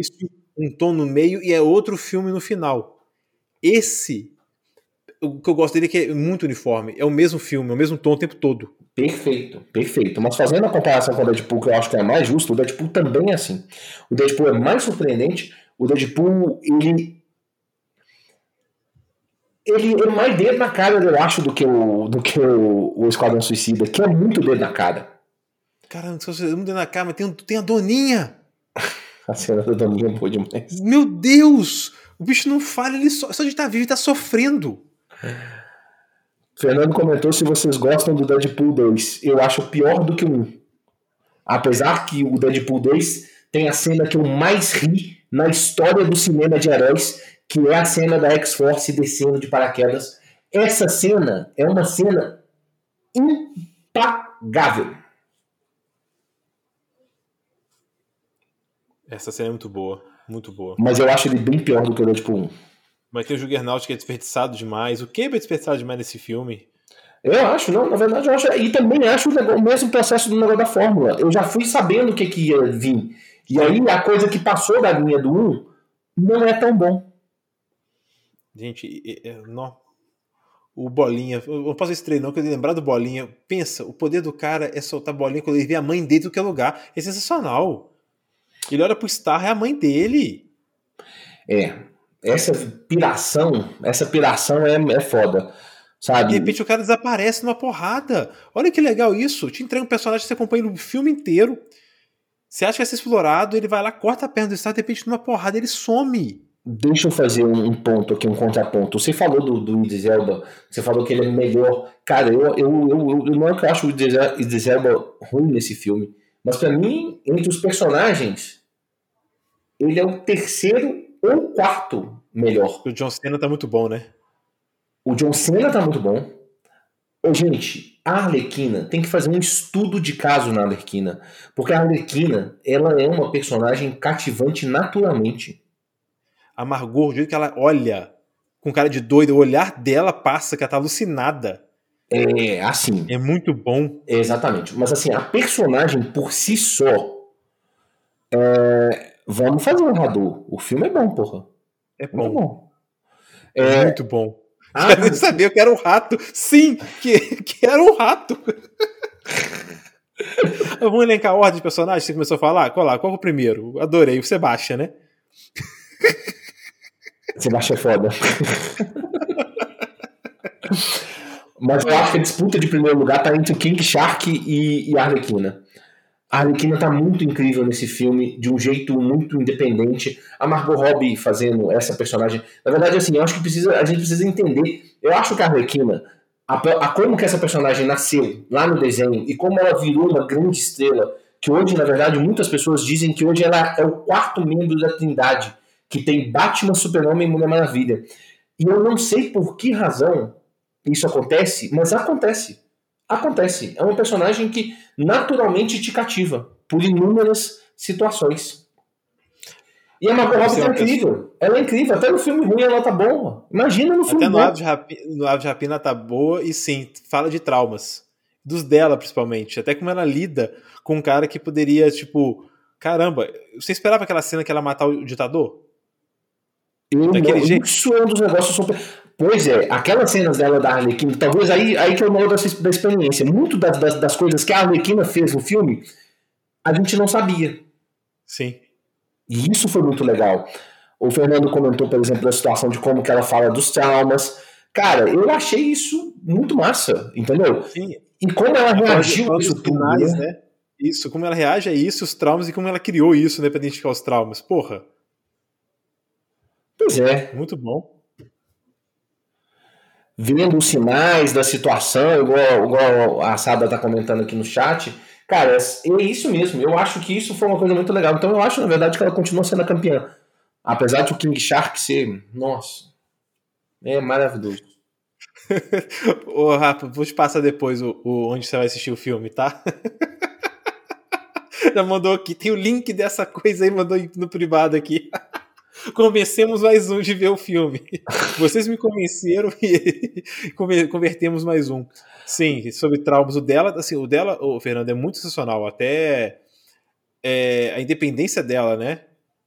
um tom no meio e é outro filme no final. Esse, o que eu gosto dele é que é muito uniforme, é o mesmo filme, é o mesmo tom o tempo todo. Perfeito, perfeito. Mas fazendo a comparação com o Deadpool, que eu acho que é mais justo, o Deadpool também é assim. O Deadpool é mais surpreendente. O Deadpool, ele. Ele é mais dedo na cara, eu acho, do que o, do que o, o Esquadrão Suicida, que é muito dedo na cara. Caramba, se você muito dedo na cara, mas tem, tem a Doninha! a cena da Doninha é boa demais. Meu Deus! O bicho não falha, ele só, só de estar tá vivo, ele tá sofrendo. Fernando comentou se vocês gostam do Deadpool 2. Eu acho pior do que o 1. Apesar que o Deadpool 2 tem a cena que eu mais ri na história do cinema de heróis, que é a cena da X-Force descendo de paraquedas. Essa cena é uma cena impagável. Essa cena é muito boa, muito boa. Mas eu acho ele bem pior do que o Deadpool 1. Mas tem o Juggernaut que é desperdiçado demais. O que é desperdiçado demais nesse filme? Eu acho, não, na verdade eu acho. E também acho o, mesmo processo do negócio da Fórmula. Eu já fui sabendo o que, que ia vir. E aí a coisa que passou da linha do 1 não é tão bom. Gente, não. O Bolinha, eu não posso estrear não, que eu lembrar do Bolinha. Pensa, o poder do cara é soltar bolinha quando ele vê a mãe dele do que lugar. É sensacional. Ele olha pro Star, é a mãe dele. É. Essa piração, essa piração é, é foda. Sabe? De repente o cara desaparece numa porrada. Olha que legal isso. Te entrega um personagem que você acompanha o filme inteiro. Você acha que vai ser explorado, ele vai lá, corta a perna do Star, de repente numa porrada ele some. Deixa eu fazer um ponto aqui, um contraponto. Você falou do, do Idris Elba, você falou que ele é melhor. Cara, eu, eu, eu, eu não é que eu acho o Idris Elba ruim nesse filme, mas para mim, entre os personagens, ele é o terceiro ou quarto melhor. O John Cena tá muito bom, né? O John Cena tá muito bom. Ô, gente, a Arlequina tem que fazer um estudo de caso na Arlequina. Porque a Arlequina, ela é uma personagem cativante naturalmente. A Margot, o jeito que ela olha com cara de doida, o olhar dela passa que ela tá alucinada. É, assim. É muito bom. Exatamente. Mas assim, a personagem por si só. É... Vamos fazer um radar. O filme é bom, porra. É bom. É, bom. é muito bom. Ah, Quero saber, eu quero um rato. Sim, que, que era um rato. Vamos elencar a ordem de personagens você começou a falar? Qual, lá, qual é o primeiro? Adorei, o Sebastian, né? Sebastian é foda. Mas eu acho que a disputa de primeiro lugar tá entre King Shark e, e Arlequina. A Arlequina tá muito incrível nesse filme, de um jeito muito independente. A Margot Robbie fazendo essa personagem. Na verdade, assim, eu acho que precisa, a gente precisa entender. Eu acho que a Arlequina, a, a, como que essa personagem nasceu lá no desenho e como ela virou uma grande estrela, que hoje, na verdade, muitas pessoas dizem que hoje ela é o quarto membro da Trindade, que tem Batman, Super-Homem e Mulher Maravilha. E eu não sei por que razão isso acontece, mas acontece. Acontece. É um personagem que naturalmente te cativa por inúmeras situações. E a Margot Robbie é incrível. Ela é incrível. Até no filme ruim ela tá boa. Imagina no filme Até no Ave, de Rapina, no de Rapina tá boa e sim, fala de traumas. Dos dela, principalmente. Até como ela lida com um cara que poderia, tipo... Caramba, você esperava aquela cena que ela matar o ditador? Eu Daquele não, jeito? Isso é um dos negócios super... Pois é, aquelas cenas dela da Arlequina, talvez aí, aí que eu moro da, da experiência. Muito das, das, das, coisas que a Arlequina fez no filme, a gente não sabia. Sim. E isso foi muito legal. O Fernando comentou, por exemplo, a situação de como que ela fala dos traumas. Cara, eu achei isso muito massa, entendeu? Sim. E como ela reagiu a isso tudo, finais, né? né? Isso, como ela reage a isso, os traumas e como ela criou isso, né, pra identificar os traumas. Porra. Pois é. Muito bom vendo os sinais da situação, igual, igual a Sada está comentando aqui no chat. Cara, é, é isso mesmo. Eu acho que isso foi uma coisa muito legal. Então eu acho, na verdade, que ela continua sendo a campeã. Apesar de o King Shark ser. Nossa. É maravilhoso. Ô, Rafa, vou te passar depois o, o, onde você vai assistir o filme, tá? Já mandou aqui. Tem o link dessa coisa aí, mandou no privado aqui. Convencemos mais um de ver o filme. Vocês me convenceram e convertemos mais um. Sim, sobre traumas. O dela, assim, o dela, o Fernando, é muito sensacional. Até é, a independência dela, né?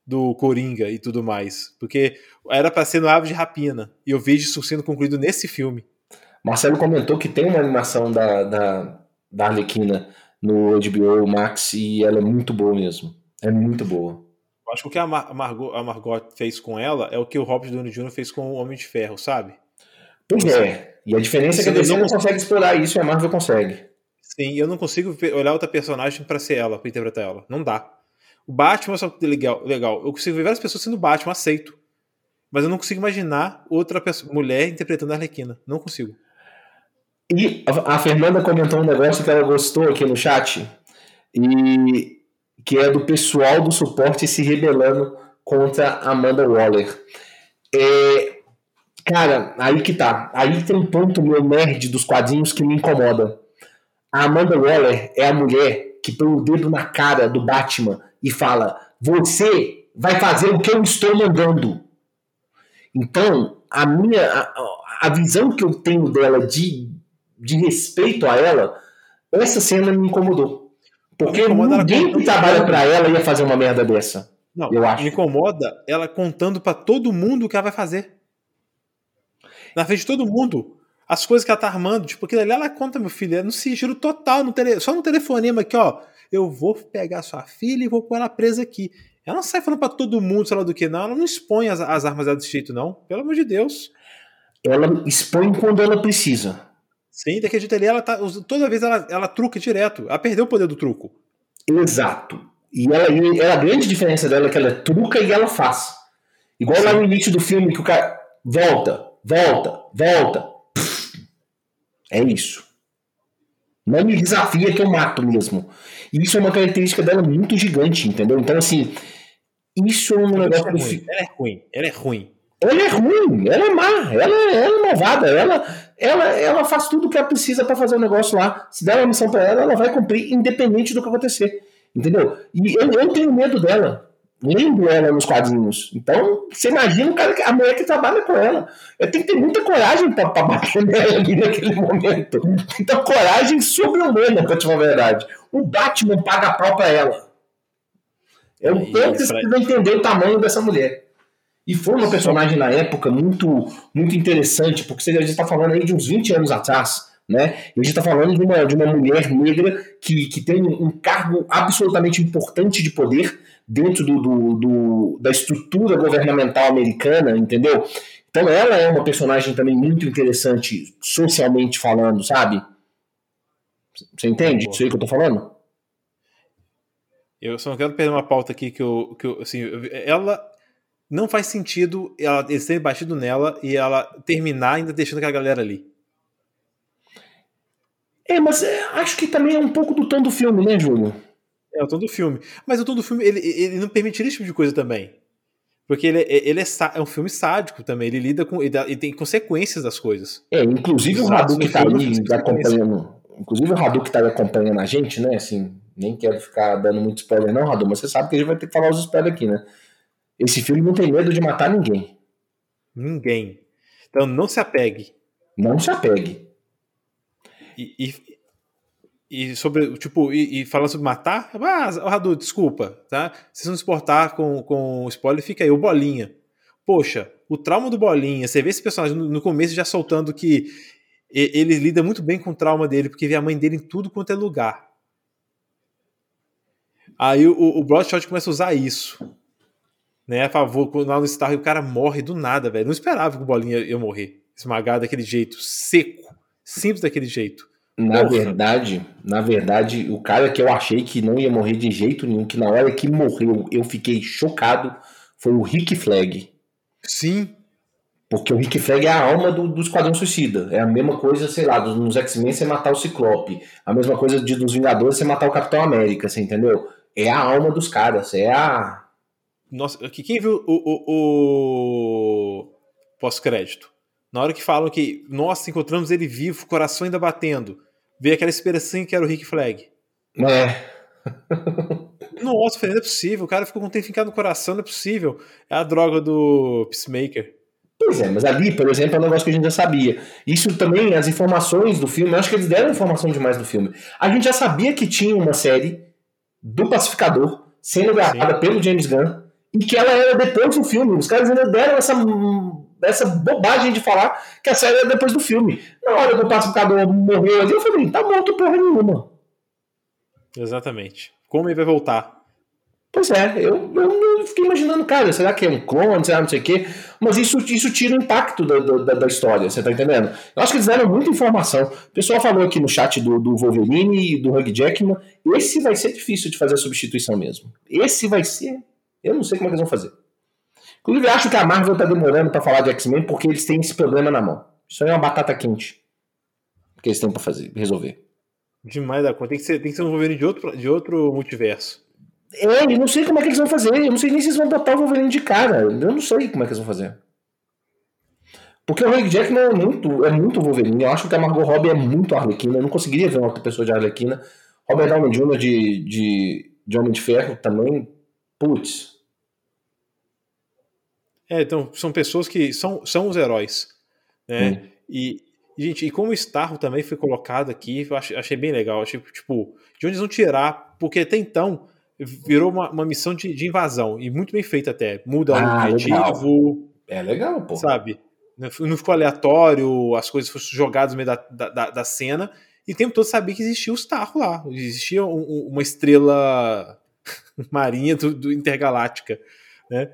Do Coringa e tudo mais. Porque era para ser no Ave de Rapina. E eu vejo isso sendo concluído nesse filme. Marcelo comentou que tem uma animação da, da, da Arlequina no HBO Max e ela é muito boa mesmo. É muito boa. Acho que o que a, Mar Margot, a Margot fez com ela é o que o Robert Downey Jr. fez com o Homem de Ferro, sabe? Pois é. E a diferença é que a DC não consegue explorar isso e a Marvel consegue. Sim, eu não consigo olhar outra personagem para ser ela, para interpretar ela. Não dá. O Batman é só legal, legal. Eu consigo ver várias pessoas sendo Batman, aceito. mas eu não consigo imaginar outra pessoa, mulher interpretando a Arlequina. Não consigo. E a Fernanda comentou um negócio que ela gostou aqui no chat, e que é do pessoal do suporte se rebelando contra Amanda Waller. É, cara, aí que tá. Aí tem um ponto meu nerd dos quadrinhos que me incomoda. A Amanda Waller é a mulher que põe o dedo na cara do Batman e fala: Você vai fazer o que eu estou mandando. Então, a minha a, a visão que eu tenho dela de, de respeito a ela, essa cena me incomodou. Porque ninguém que trabalha para ela ia fazer uma merda dessa. Não, eu acho. Me incomoda ela contando para todo mundo o que ela vai fazer. Na frente de todo mundo. As coisas que ela tá armando, tipo, aquilo ali ela conta, meu filho, é no sigilo total, no tele, só no telefonema aqui, ó. Eu vou pegar sua filha e vou pôr ela presa aqui. Ela não sai falando pra todo mundo, sei lá do que, não. Ela não expõe as, as armas dela desse jeito, não. Pelo amor de Deus. Ela expõe quando ela precisa. Sim, daquele jeito ali, ela tá. Toda vez ela, ela truca direto. Ela perdeu o poder do truco. Exato. E ela, e a grande diferença dela é que ela truca e ela faz. Igual Sim. lá no início do filme que o cara volta, volta, volta. É isso. Não me desafia que eu mato mesmo. E isso é uma característica dela muito gigante, entendeu? Então, assim, isso é um negócio. É ruim. Ela é ruim, ela é ruim. Ela é ruim, ela é má, ela, ela é malvada, ela, ela, ela faz tudo o que ela precisa para fazer o negócio lá. Se der uma missão para ela, ela vai cumprir, independente do que acontecer. Entendeu? E eu, eu tenho medo dela. Lembro ela nos quadrinhos. Então, você imagina o cara, a mulher que trabalha com ela. Eu tenho que ter muita coragem pra bater nela ali naquele momento. Então, coragem sobre-humana, pra te falar a verdade. O Batman paga a pau pra ela. É um que você precisa entender o tamanho dessa mulher. E foi uma personagem na época muito, muito interessante, porque você já está falando aí de uns 20 anos atrás né? E a gente está falando de uma, de uma mulher negra que, que tem um cargo absolutamente importante de poder dentro do, do, do, da estrutura governamental americana, entendeu? Então ela é uma personagem também muito interessante socialmente falando, sabe? Você entende isso aí que eu tô falando? Eu só não quero perder uma pauta aqui que eu, que eu assim, ela não faz sentido ela, eles terem batido nela e ela terminar ainda deixando aquela galera ali. É, mas é, acho que também é um pouco do tom do filme, né, Júlio? É o tom do filme. Mas o tom do filme, ele, ele não permitiria esse tipo de coisa também. Porque ele, é, ele é, é, um filme sádico também, ele lida com. Ele, tem consequências das coisas. É, inclusive o Radu que tá ali acompanhando. Inclusive o Radu que tá acompanhando a gente, né? Assim, nem quero ficar dando muito spoiler, não, Radu, mas você sabe que a gente vai ter que falar os spoilers aqui, né? Esse filme não tem medo de matar ninguém. Ninguém. Então não se apegue. Não se apegue. E, e, e sobre, tipo, e, e falando sobre matar, ah, Radu, desculpa, tá? Se não se importar com, com spoiler, fica aí, o Bolinha. Poxa, o trauma do Bolinha, você vê esse personagem no, no começo já soltando que ele lida muito bem com o trauma dele, porque vê a mãe dele em tudo quanto é lugar. Aí o, o Bloodshot começa a usar isso. Né, a favor, lá no Star, o cara morre do nada, velho. Não esperava que o Bolinha ia morrer. Esmagado daquele jeito, seco. Simples daquele jeito. Na Porra. verdade, na verdade, o cara que eu achei que não ia morrer de jeito nenhum, que na hora que morreu eu fiquei chocado, foi o Rick Flag. Sim. Porque o Rick Flag é a alma do, do Esquadrão Suicida. É a mesma coisa, sei lá, nos X-Men você matar o Ciclope. A mesma coisa de, dos Vingadores você matar o Capitão América, você entendeu? É a alma dos caras, é a. Nossa, quem viu o, o, o... pós-crédito? Na hora que falam que, nossa, encontramos ele vivo, coração ainda batendo, veio aquela esperança que era o Rick Flag. É. nossa, não é possível, o cara ficou com o tempo ficado no coração, não é possível. É a droga do Peacemaker. Pois é, mas ali, por exemplo, é um negócio que a gente já sabia. Isso também, as informações do filme, eu acho que eles deram informação demais do filme. A gente já sabia que tinha uma série do Pacificador sendo gravada pelo James Gunn e que ela era depois do filme. Os caras ainda deram essa essa bobagem de falar que a série é depois do filme. Na hora que o pacificador morreu ali, eu falei, tá morto porra nenhuma. Exatamente. Como ele vai voltar? Pois é, eu, eu fiquei imaginando, cara, será que é um clone, será não sei o quê? Mas isso, isso tira o impacto da, da, da história, você tá entendendo? Eu acho que eles deram muita informação. O pessoal falou aqui no chat do, do Wolverine e do Hugh Jackman, esse vai ser difícil de fazer a substituição mesmo. Esse vai ser, eu não sei como é que eles vão fazer. Inclusive, acho que a Marvel tá demorando para falar de X-Men porque eles têm esse problema na mão. Isso aí é uma batata quente. Que eles têm pra fazer, resolver. Demais da conta. Tem que ser, tem que ser um Wolverine de outro, de outro multiverso. É, eu não sei como é que eles vão fazer. Eu não sei nem se eles vão botar o Wolverine de cara. Eu não sei como é que eles vão fazer. Porque o Hugh Jackman é muito, é muito Wolverine. Eu acho que a Margot Robbie é muito Arlequina. Eu não conseguiria ver uma outra pessoa de Arlequina. Robert Downey Jr. de, de, de Homem de Ferro também. Putz. É, então são pessoas que são, são os heróis. Né? Hum. E, gente, e como o Starro também foi colocado aqui, eu achei, achei bem legal. Achei, tipo, de onde eles vão tirar? Porque até então virou uma, uma missão de, de, invasão. E muito bem feita até. Muda ah, o objetivo. Legal. É legal, pô. Sabe? Não ficou aleatório, as coisas foram jogadas no meio da, da, da cena. E o tempo todo sabia que existia o Starro lá. Existia um, uma estrela marinha do, do Intergaláctica, né?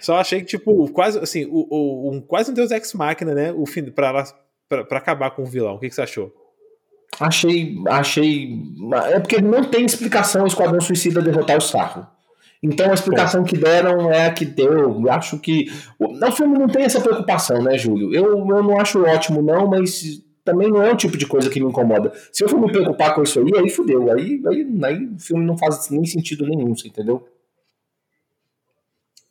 Só achei que, tipo, quase assim, o, o, um, quase um Deus Ex Máquina, né? O fim, pra, pra, pra acabar com o vilão. O que, que você achou? Achei. Achei. É porque não tem explicação o Esquadrão Suicida derrotar o Starro. Então a explicação que deram é a que deu. Eu acho que. O filme não tem essa preocupação, né, Júlio? Eu, eu não acho ótimo, não, mas também não é o tipo de coisa que me incomoda. Se eu for me preocupar com isso aí, aí fudeu. Aí, aí, aí o filme não faz nem sentido nenhum, você entendeu?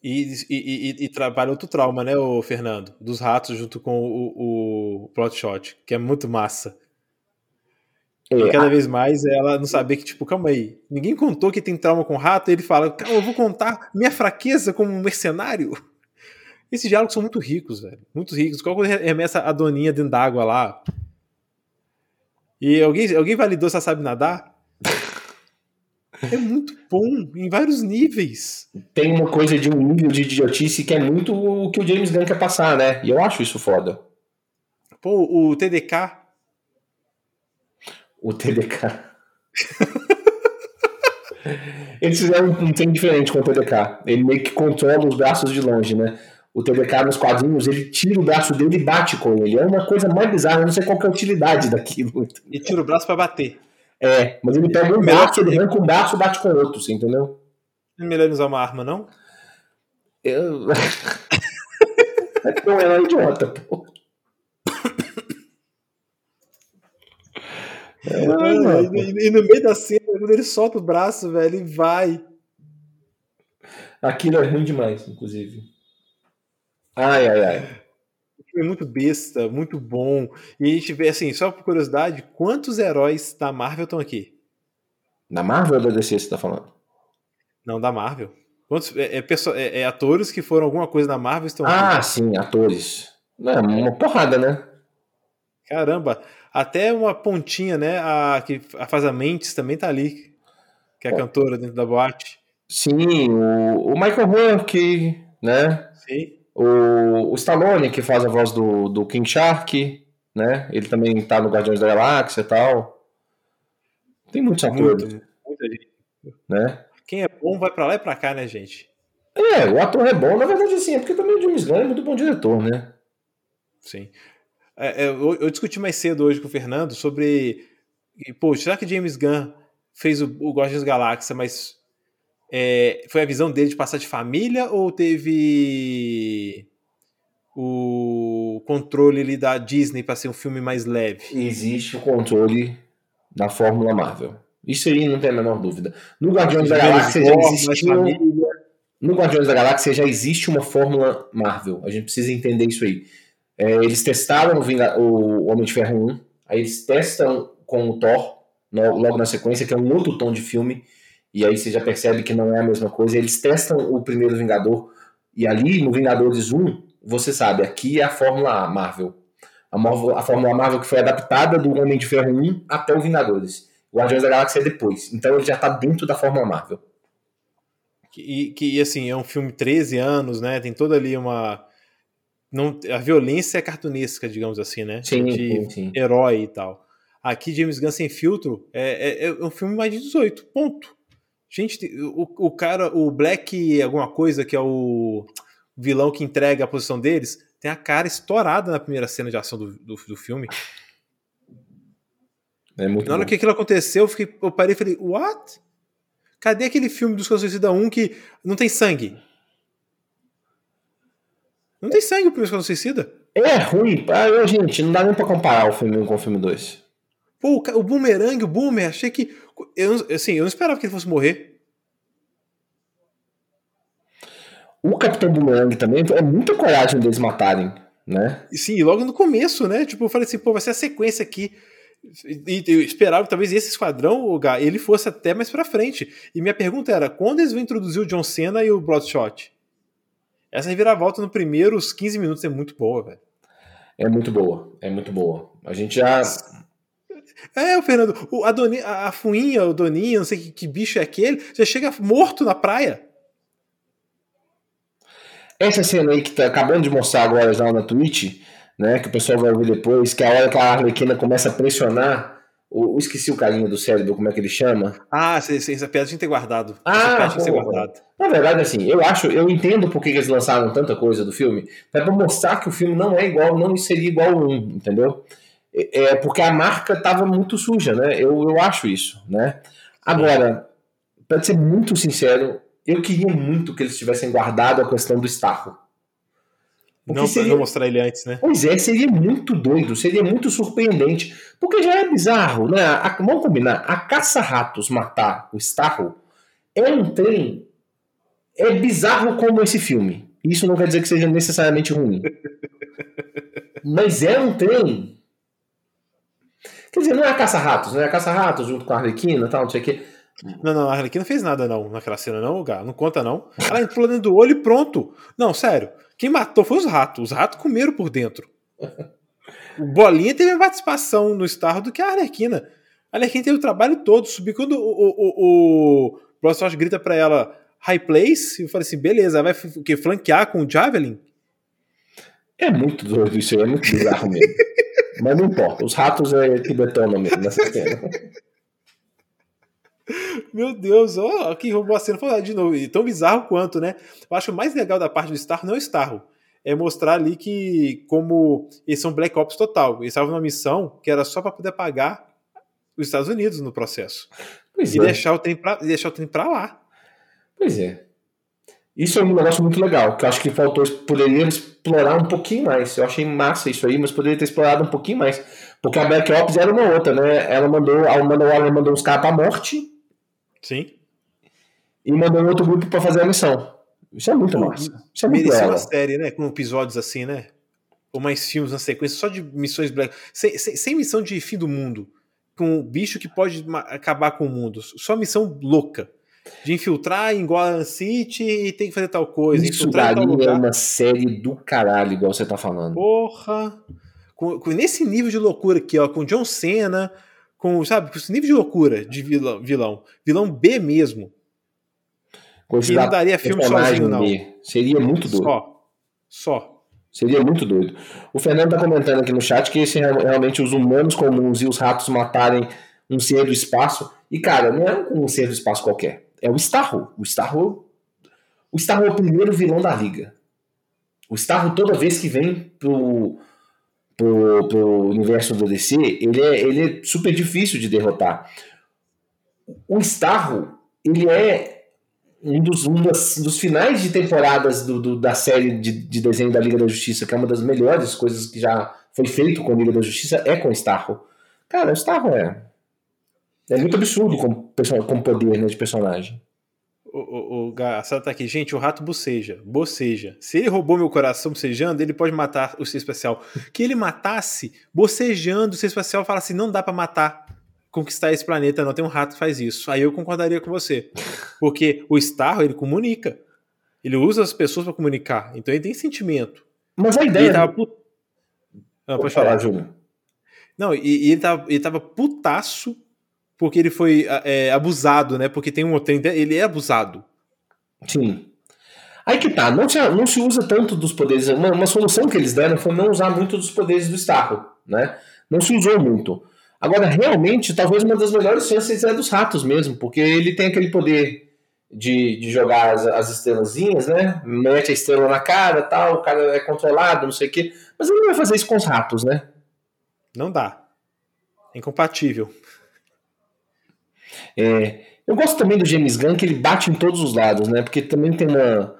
E, e, e, e, trabalha outro trauma, né, o Fernando? Dos ratos junto com o, o plot shot, que é muito massa. É, e cada vez mais ela não saber que, tipo, calma aí, ninguém contou que tem trauma com rato, e ele fala, calma, eu vou contar minha fraqueza como mercenário. Esses diálogos são muito ricos, velho. Muito ricos. Qual coisa remessa a doninha dentro d'água lá? E alguém, alguém validou se ela sabe nadar? É muito bom, em vários níveis. Tem uma coisa de um nível de idiotice que é muito o que o James Gunn quer passar, né? E eu acho isso foda. Pô, o TDK. O TDK. Eles fizeram um trem diferente com o TDK. Ele meio que controla os braços de longe, né? O TDK nos quadrinhos, ele tira o braço dele e bate com ele. É uma coisa mais bizarra, eu não sei qual é a utilidade daquilo. E tira o braço para bater. É, mas ele pega um braço, ele arranca um braço e bate com o outro, você entendeu? Não é melhor usar uma arma, não? Eu. não é um idiota, pô. É, e, e, no meio da cena, quando ele solta o braço, velho, ele vai. Aquilo é ruim demais, inclusive. Ai, ai, ai filme muito besta, muito bom. E a gente vê, assim, só por curiosidade, quantos heróis da Marvel estão aqui? Da Marvel ou da DC você tá falando? Não, da Marvel. Quantos, é, é, é, é atores que foram alguma coisa da Marvel estão ah, aqui? Ah, sim, atores. É, uma porrada, né? Caramba, até uma pontinha, né? A que a faz a Mentes também tá ali, que é a cantora dentro da boate. Sim, o, o Michael Rourke, né? Sim. O, o Stallone, que faz a voz do, do King Shark, né? Ele também tá no Guardiões da Galáxia e tal. Tem muitos atores. Muito, muita gente. Né? Quem é bom vai pra lá e pra cá, né, gente? É, o ator é bom, na verdade, sim, é porque também o James Gunn é muito bom diretor, né? Sim. É, é, eu, eu, discuti mais cedo hoje com o Fernando sobre. Pô, será que James Gunn fez o, o Guardiões da Galáxia, mas é, foi a visão dele de passar de família ou teve o controle ali da Disney para ser um filme mais leve? Existe o controle da Fórmula Marvel. Isso aí não tem a menor dúvida. No Guardiões da Galáxia já existiu. No Guardiões da Galáxia já existe uma fórmula Marvel. A gente precisa entender isso aí. É, eles testaram o, o Homem de Ferro 1, aí eles testam com o Thor, no, logo na sequência, que é um outro tom de filme e aí você já percebe que não é a mesma coisa. Eles testam o primeiro Vingador, e ali no Vingadores 1, você sabe, aqui é a Fórmula Marvel. A, Marvel, a Fórmula Marvel que foi adaptada do Homem de Ferro 1 até o Vingadores. O Guardiões da Galáxia é depois. Então ele já está dentro da Fórmula Marvel. Que, que, assim, é um filme 13 anos, né? Tem toda ali uma. Não, a violência é cartunesca, digamos assim, né? Sim, de sim, sim. herói e tal. Aqui, James Gunn sem filtro é, é, é um filme mais de 18, ponto. Gente, o, o cara, o Black alguma coisa, que é o vilão que entrega a posição deles, tem a cara estourada na primeira cena de ação do, do, do filme. É muito na hora bom. que aquilo aconteceu, eu, fiquei, eu parei e falei, what? Cadê aquele filme dos Suicida 1 que não tem sangue? Não tem sangue o primeiro Esquadrão Suicida. É ruim. Ah, gente, não dá nem pra comparar o filme 1 com o filme 2. Pô, o, o Boomerang, o Boomer, achei que. Eu, assim, eu não esperava que ele fosse morrer. O Capitão Boomerang também é muita coragem deles matarem, né? Sim, logo no começo, né? Tipo, eu falei assim, pô, vai ser a sequência aqui. E eu esperava que talvez esse esquadrão, ele fosse até mais pra frente. E minha pergunta era: quando eles vão introduzir o John Cena e o Bloodshot? Essa reviravolta no primeiro, os 15 minutos é muito boa, velho. É muito boa, é muito boa. A gente já. É, o Fernando, o, a, a, fuinha, o Doninha, não sei que, que bicho é aquele, já chega morto na praia. Essa cena aí que tá acabando de mostrar agora já na Twitch, né, que o pessoal vai ver depois, que é a hora que a Arlequina começa a pressionar o, esqueci o carinho do cérebro, como é que ele chama? Ah, sim, sim, essa piada tinha que ter guardado. Ah, essa piada tinha que ser guardado. Na verdade, assim, eu acho, eu entendo por que eles lançaram tanta coisa do filme, é pra mostrar que o filme não é igual, não seria igual um, entendeu? É, é porque a marca tava muito suja, né? Eu, eu acho isso, né? Agora, pra ser muito sincero, eu queria muito que eles tivessem guardado a questão do Starro. Não, seria... não mostrar ele antes, né? Pois é, seria muito doido, seria muito surpreendente. Porque já é bizarro, né? A, vamos combinar, a caça-ratos matar o Starro é um trem. É bizarro como esse filme. Isso não quer dizer que seja necessariamente ruim. Mas é um trem. Quer dizer, não é a caça-ratos, né? A caça-ratos junto com a Arlequina e tal, não sei o quê. Não, não, a Arlequina fez nada não naquela cena, não, Gá. Não conta, não. Ela entrou dentro do olho e pronto. Não, sério. Quem matou foi os ratos. Os ratos comeram por dentro. O Bolinha teve mais participação no Star do que a Arlequina. A Arlequina teve o trabalho todo. Subiu quando o, o, o, o grita pra ela High Place, eu falei assim, beleza, vai o quê? flanquear com o Javelin? É muito doido isso aí, é muito bizarro mesmo. Mas não importa, os ratos é que detonam mesmo nessa cena. Meu Deus, ó, que roubou a cena. Falei, de novo, tão bizarro quanto, né? Eu acho que o mais legal da parte do Starro não é o Starro. É mostrar ali que, como eles são Black Ops total, eles estavam numa missão que era só para poder pagar os Estados Unidos no processo. Pois e é. deixar, o trem pra, deixar o trem pra lá. Pois é. Isso é um negócio muito legal, que eu acho que faltou, poderia explorar um pouquinho mais. Eu achei massa isso aí, mas poderia ter explorado um pouquinho mais. Porque a Black Ops era uma outra, né? Ela mandou, a Amanda Waller mandou uns caras pra morte, Sim. E mandou outro grupo para fazer a missão. Isso é muito massa. Isso é muito Merecia uma série, né? Com episódios assim, né? Ou mais filmes na sequência, só de missões black. Sem, sem, sem missão de fim do mundo. Com um bicho que pode acabar com o mundo. Só missão louca. De infiltrar em Gotham City e tem que fazer tal coisa. Isso daria uma série do caralho, igual você tá falando. Porra! Com, com, nesse nível de loucura aqui, ó, com John Cena, com, sabe, com esse nível de loucura de vilão. Vilão, vilão B mesmo. Que não daria filme sozinho, não. B. Seria muito doido. Só. Só. Seria muito doido. O Fernando tá comentando aqui no chat que esse, realmente os humanos comuns e os ratos matarem um ser do espaço. E, cara, não é um ser do espaço qualquer. É o Starro. O Starro. O Starro é o primeiro vilão da liga. O Starro, toda vez que vem pro, pro, pro universo do DC, ele é, ele é super difícil de derrotar. O Starro, ele é um dos, um das, dos finais de temporadas do, do, da série de, de desenho da Liga da Justiça, que é uma das melhores coisas que já foi feito com a Liga da Justiça, é com o Starro. Cara, o Starro é, é muito absurdo como, como poder né, de personagem. O, o, o Gassado tá aqui. Gente, o rato boceja. Boceja. Se ele roubou meu coração bocejando, ele pode matar o ser especial. Que ele matasse bocejando o ser especial fala assim: não dá para matar, conquistar esse planeta, não. Tem um rato que faz isso. Aí eu concordaria com você. Porque o Starro, ele comunica. Ele usa as pessoas para comunicar. Então ele tem sentimento. Mas a ideia. Ele tava put... Não, pode falar, Júlio. Não, e, e, ele, tava, ele tava putaço porque ele foi é, abusado, né? Porque tem um tem, ele é abusado. Sim. Aí que tá, não se, não se usa tanto dos poderes. Uma, uma solução que eles deram foi não usar muito dos poderes do Starro, né? Não se usou muito. Agora, realmente, talvez uma das melhores chances é dos ratos mesmo, porque ele tem aquele poder de, de jogar as, as estrelazinhas, né? Mete a estrela na cara tal, o cara é controlado, não sei o quê. Mas ele não vai fazer isso com os ratos, né? Não dá. É incompatível. É, eu gosto também do James Gunn, que ele bate em todos os lados, né? Porque também tem uma,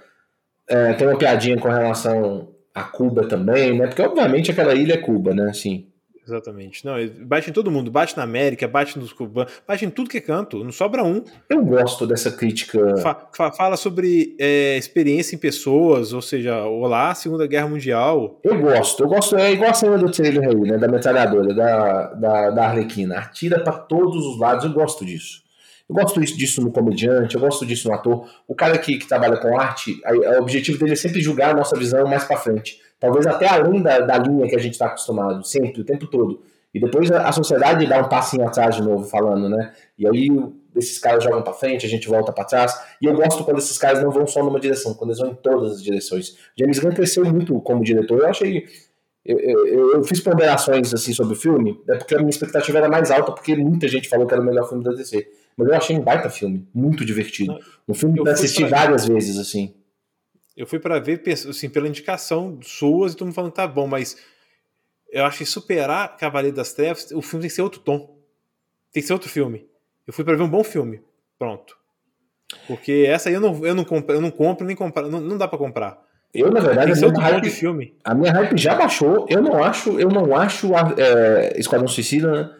é, tem uma piadinha com relação a Cuba também, né? Porque obviamente aquela ilha é Cuba, né? Assim, Exatamente. Não, bate em todo mundo, bate na América, bate nos cubanos, bate em tudo que é canto, não sobra um. Eu gosto dessa crítica. Fa fa fala sobre é, experiência em pessoas, ou seja, olá, Segunda Guerra Mundial. Eu gosto, eu gosto, é igual a cena do trailer aí, né? Da metralhadora, da, da, da Arlequina. Atira para todos os lados, eu gosto disso. Eu gosto disso no comediante, eu gosto disso no ator. O cara que, que trabalha com arte, o objetivo dele é sempre julgar a nossa visão mais para frente. Talvez até além da, da linha que a gente está acostumado, sempre, o tempo todo. E depois a, a sociedade dá um passinho atrás de novo, falando, né? E aí esses caras jogam para frente, a gente volta para trás. E eu gosto quando esses caras não vão só numa direção, quando eles vão em todas as direções. James Gunn cresceu muito como diretor. Eu achei. Eu, eu, eu, fiz ponderações assim sobre o filme, é porque a minha expectativa era mais alta, porque muita gente falou que era o melhor filme da DC. Mas eu achei um baita filme, muito divertido. Um filme que assisti várias vezes, assim. Eu fui para ver, assim, pela indicação suas, e todo mundo falando, tá bom, mas eu acho que superar Cavaleiro das Trevas, o filme tem que ser outro tom. Tem que ser outro filme. Eu fui para ver um bom filme. Pronto. Porque essa aí eu não, eu não, compro, eu não compro nem comprar. Não, não dá para comprar. Eu, na verdade, tem que hype, filme. a minha hype já baixou. Eu não acho, eu não acho é, Esquadrão Suicida né?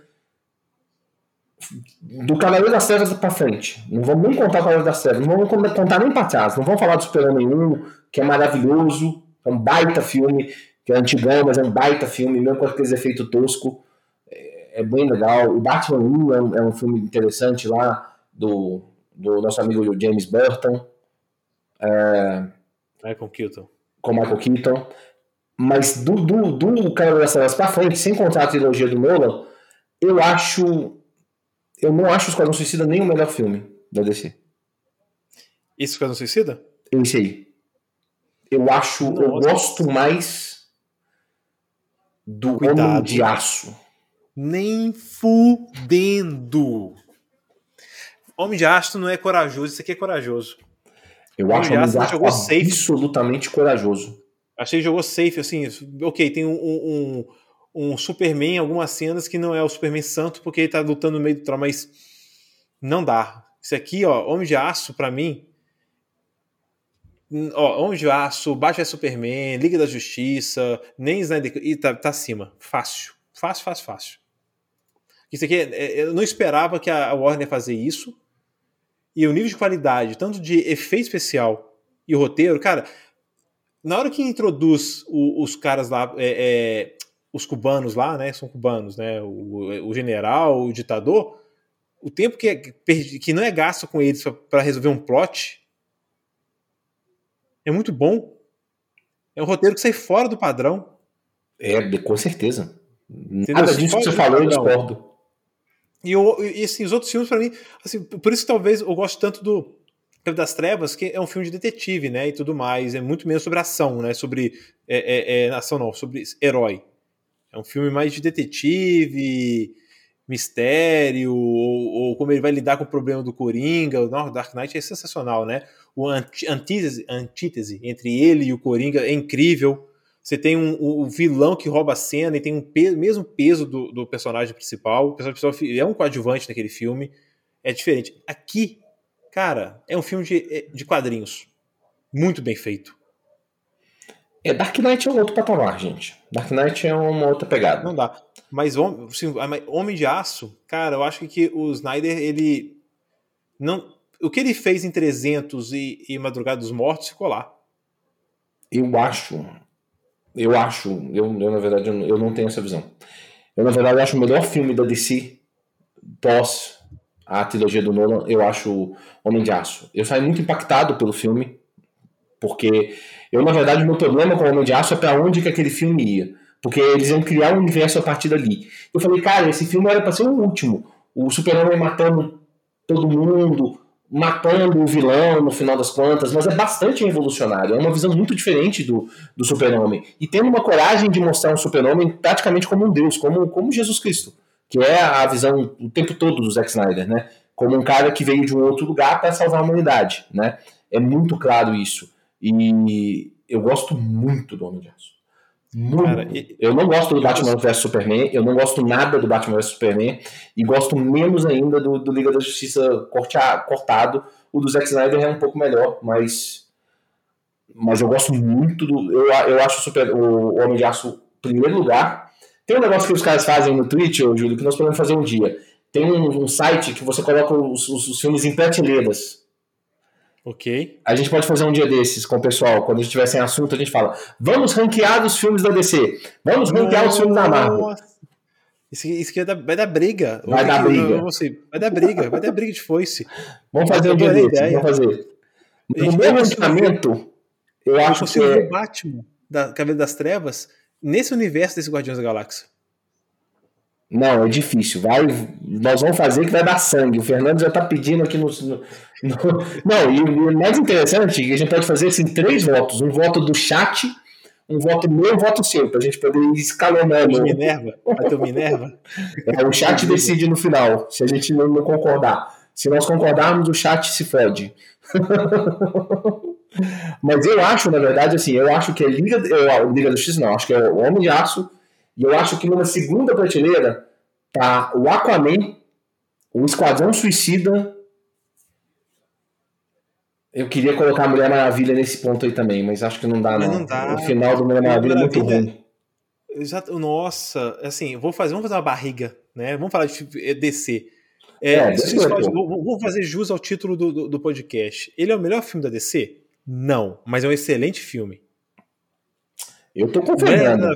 Do Cavaleiro das Trevas pra frente. Não vamos nem contar o Cavaleiro das Trevas, não vamos contar nem pra trás. Não vamos falar do Super-Homem 1, que é maravilhoso, é um baita filme, que é antigão, mas é um baita filme, mesmo com aqueles efeitos tosco. É, é bem legal. O Batman 1 é um, é um, filme interessante lá, do, do nosso amigo James Burton. É, Michael Keaton. Com Michael Keaton. Mas do, do, do Cavaleiro das Trevas pra frente, sem contar a trilogia do Nolan, eu acho eu não acho o Esquadrão Suicida nem o melhor filme da DC. Esse Esquadrão Suicida? Esse aí. Eu acho, Nossa. eu gosto mais do Cuidado. Homem de Aço. Nem fudendo. Homem de Aço não é corajoso, isso aqui é corajoso. Eu Homem acho o Homem de Aço jogou safe. absolutamente corajoso. Achei que jogou safe, assim, ok, tem um, um, um Superman em algumas cenas que não é o Superman santo porque ele tá lutando no meio do trono, mas não dá. Isso aqui, ó, Homem de Aço, para mim, ó, Homem de Aço, Batman Superman, Liga da Justiça, nem Snyder, e tá, tá acima, fácil, fácil, fácil, fácil. Isso aqui, é, é, eu não esperava que a Warner fazer isso, e o nível de qualidade, tanto de efeito especial e roteiro, cara, na hora que introduz o, os caras lá, é, é, os cubanos lá, né, são cubanos, né, o, o general, o ditador, o tempo que, é, que não é gasto com eles para resolver um plot é muito bom. É um roteiro que sai fora do padrão. É, com certeza. Entendeu? Nada disso que você falou, eu discordo. E, eu, e assim, os outros filmes, para mim, assim, por isso que talvez eu gosto tanto do das Trevas, que é um filme de detetive, né, e tudo mais, é muito menos sobre ação, né, sobre é, é, é ação não, sobre herói. É um filme mais de detetive, mistério, ou, ou, como ele vai lidar com o problema do Coringa. O Dark Knight é sensacional, né? O antítese, antítese entre ele e o Coringa é incrível. Você tem um, um vilão que rouba a cena e tem um peso, mesmo peso do, do, personagem principal. O personagem principal é um coadjuvante naquele filme. É diferente. Aqui, cara, é um filme de, de quadrinhos. Muito bem feito. É, Dark Knight é um outro patamar, gente. Dark Knight é uma outra pegada. Não dá. Mas assim, Homem de Aço, cara, eu acho que o Snyder, ele. não O que ele fez em 300 e, e Madrugada dos Mortos ficou lá. Eu acho. Eu acho. Eu, eu na verdade, eu não tenho essa visão. Eu, na verdade, acho o melhor filme da DC pós a trilogia do Nolan. Eu acho Homem de Aço. Eu saí muito impactado pelo filme, porque eu, na verdade, o meu problema com o Homem de Aço é para onde que aquele filme ia. Porque eles iam criar um universo a partir dali. Eu falei, cara, esse filme era para ser o último. O super-homem matando todo mundo, matando o vilão no final das contas, mas é bastante revolucionário. É uma visão muito diferente do, do super-homem. E tendo uma coragem de mostrar um super-homem praticamente como um deus, como, como Jesus Cristo. Que é a visão o tempo todo do Zack Snyder, né? Como um cara que veio de um outro lugar para salvar a humanidade, né? É muito claro isso. E eu gosto muito do Homem de Aço. Muito. Cara, e, eu não gosto do Batman vs Superman, eu não gosto nada do Batman vs Superman, e gosto menos ainda do, do Liga da Justiça corteado. O do Zack Snyder é um pouco melhor, mas mas eu gosto muito do. Eu, eu acho super, o, o Homem de Aço primeiro lugar. Tem um negócio que os caras fazem no Twitch, Júlio, que nós podemos fazer um dia. Tem um, um site que você coloca os, os, os, filmes em prateleiras. Ok. A gente pode fazer um dia desses com o pessoal. Quando a gente tiver sem assunto, a gente fala: vamos ranquear os filmes da DC. Vamos ranquear os filmes da Marvel. Isso, isso aqui vai dar, vai dar briga. Vai dar briga. vai dar briga, vai dar briga de foice. Vamos fazer um dia desses. Vamos fazer. No meu ranqueamento, eu, acho que. É... o Batman, da Cabelo das Trevas, nesse universo desse Guardiões da Galáxia. Não, é difícil. Vai, nós vamos fazer que vai dar sangue. O Fernando já está pedindo aqui no, no, no, Não, e o mais interessante é que a gente pode fazer assim, três votos: um voto do chat, um voto meu um voto seu, para a gente poder ir escalonando. O Minerva? Vai ter Minerva? É, o chat decide no final, se a gente não, não concordar. Se nós concordarmos, o chat se fode. Mas eu acho, na verdade, assim, eu acho que é Liga, eu, Liga do X, não, acho que é o Homem de Aço e eu acho que numa segunda prateleira tá o Aquaman, o Esquadrão Suicida. Eu queria colocar a Mulher Maravilha nesse ponto aí também, mas acho que não dá, não. não dá. O final do Mulher Maravilha, é muito ruim. Exato. Nossa, assim, vou fazer, vamos fazer uma barriga, né? Vamos falar de DC. É, é, vamos fazer jus ao título do, do, do podcast. Ele é o melhor filme da DC? Não, mas é um excelente filme. Eu tô confirmando.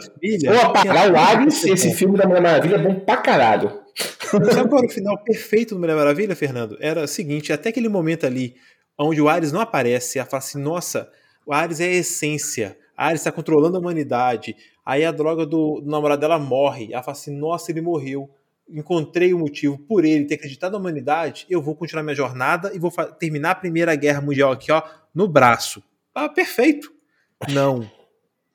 Vou apagar o Ares, esse filme da Mulher Maravilha é bom pra caralho. Sabe qual era o final perfeito do Mulher Maravilha, Fernando? Era o seguinte, até aquele momento ali, onde o Ares não aparece, ela fala assim, nossa, o Ares é a essência, a Ares está controlando a humanidade, aí a droga do, do namorado dela morre, ela fala assim, nossa, ele morreu, encontrei o motivo por ele ter acreditado na humanidade, eu vou continuar minha jornada e vou terminar a Primeira Guerra Mundial aqui, ó, no braço. Ah, perfeito. Não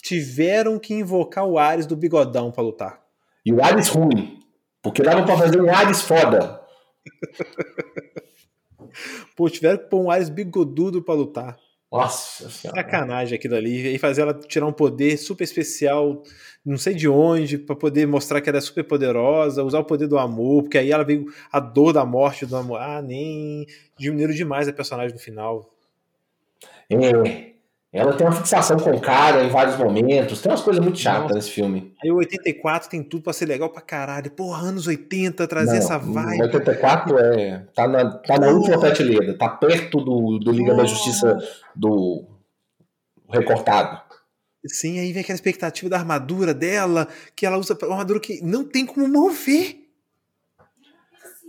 tiveram que invocar o Ares do bigodão para lutar. E o Ares ruim, porque dava para fazer um Ares foda. Pô, tiveram que pôr um Ares bigodudo para lutar. Nossa senhora. Sacanagem aquilo ali. E fazer ela tirar um poder super especial, não sei de onde, para poder mostrar que ela é super poderosa, usar o poder do amor, porque aí ela veio a dor da morte do amor. Ah, nem. Diminuíram demais a personagem no final. É. Ela tem uma fixação com o cara em vários momentos. Tem umas coisas muito chatas nesse filme. Aí o 84 tem tudo pra ser legal pra caralho. Porra, anos 80, trazer Não, essa vibe. 84 é. Tá na, tá na última prateleira. Tá perto do, do Liga da Justiça do recortado. Sim, aí vem aquela expectativa da armadura dela, que ela usa uma armadura que não tem como mover.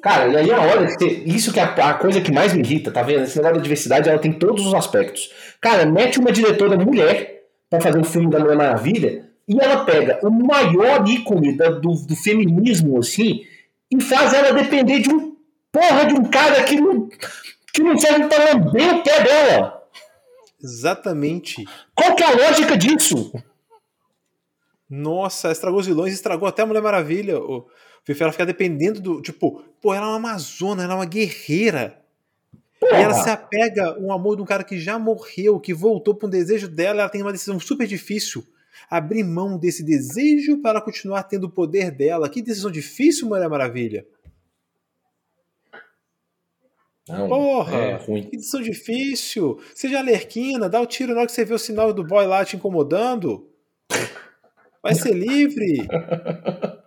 Cara, e aí a hora ter. Isso que é a, coisa que mais me irrita, tá vendo? Esse negócio da diversidade, ela tem todos os aspectos. Cara, mete uma diretora mulher para fazer um filme da Mulher Maravilha e ela pega o maior ícone do, do, feminismo, assim, e faz ela depender de um porra de um cara que não, que não serve pra lamber o pé dela. Exatamente. Qual que é a lógica disso? Nossa, estragou os vilões, estragou até a Mulher Maravilha. O ela fica dependendo do. Tipo, pô, ela é uma amazona, ela é uma guerreira. Porra. E ela se apega um amor de um cara que já morreu, que voltou para um desejo dela, ela tem uma decisão super difícil. Abrir mão desse desejo para ela continuar tendo o poder dela. Que decisão difícil, Mulher Maravilha. Não, Porra, é ruim. que decisão difícil. Seja alerquina, dá o tiro na hora que você vê o sinal do boy lá te incomodando. Vai ser livre.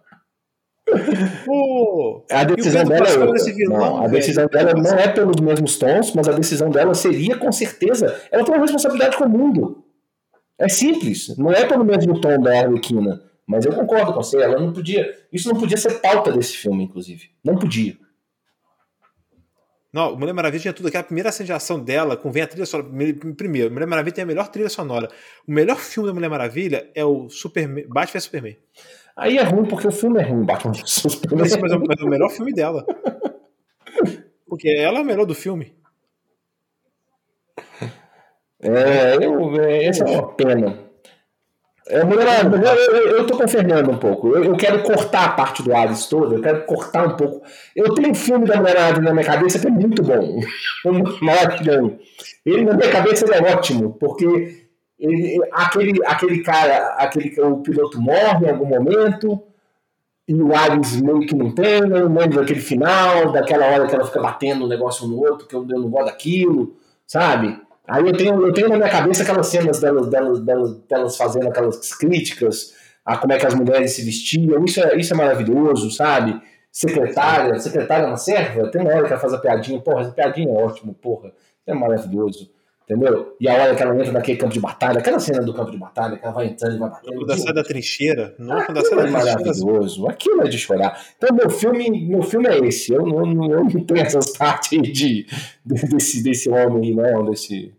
Pô, a decisão dela é outra. Vilão, não, a decisão dela não é pelos mesmos tons, mas a decisão dela seria com certeza. Ela tem uma responsabilidade com o mundo. É simples. Não é pelo mesmo tom da Arlequina. Mas eu concordo com você. Ela não podia. Isso não podia ser pauta desse filme, inclusive. Não podia. Não, Mulher Maravilha tinha tudo. Aquela primeira ação dela, com vem a trilha sonora. Primeiro, Mulher Maravilha tem a melhor trilha sonora. O melhor filme da Mulher Maravilha é o Superman, Batman vs Superman. Aí é ruim porque o filme é ruim, Batman vs Superman. Mas, mas, é o melhor filme dela. Porque ela é o melhor do filme. É, eu, é, essa é uma pena. É, mulher, mulher, eu, eu tô com o Fernando um pouco. Eu, eu, quero cortar a parte do Alice toda, eu quero cortar um pouco. Eu tenho um filme da Mulher Maravilha na minha cabeça que é muito bom. Maravilhoso. Ele na minha cabeça é ótimo, porque ele, aquele, aquele cara, aquele, o piloto morre em algum momento, e o Ares meio que não tem, eu lembro daquele final, daquela hora que ela fica batendo um negócio no outro, que eu, eu não gosto daquilo, sabe? Aí eu tenho, eu tenho na minha cabeça aquelas cenas delas, delas, delas, delas fazendo aquelas críticas a como é que as mulheres se vestiam. Isso é, isso é maravilhoso, sabe? Secretária, secretária uma serva, tem uma hora que ela faz a piadinha, porra, essa piadinha é ótimo, porra, é maravilhoso. Entendeu? E a hora que ela entra naquele campo de batalha, aquela cena do campo de batalha, que ela vai entrando e vai batendo. Quando sai da trincheira. Não, quando sai da é trincheira. maravilhoso. Aquilo é de chorar. Então, meu filme, meu filme é esse. Eu não, eu não tenho essas partes de, desse, desse homem, não, desse.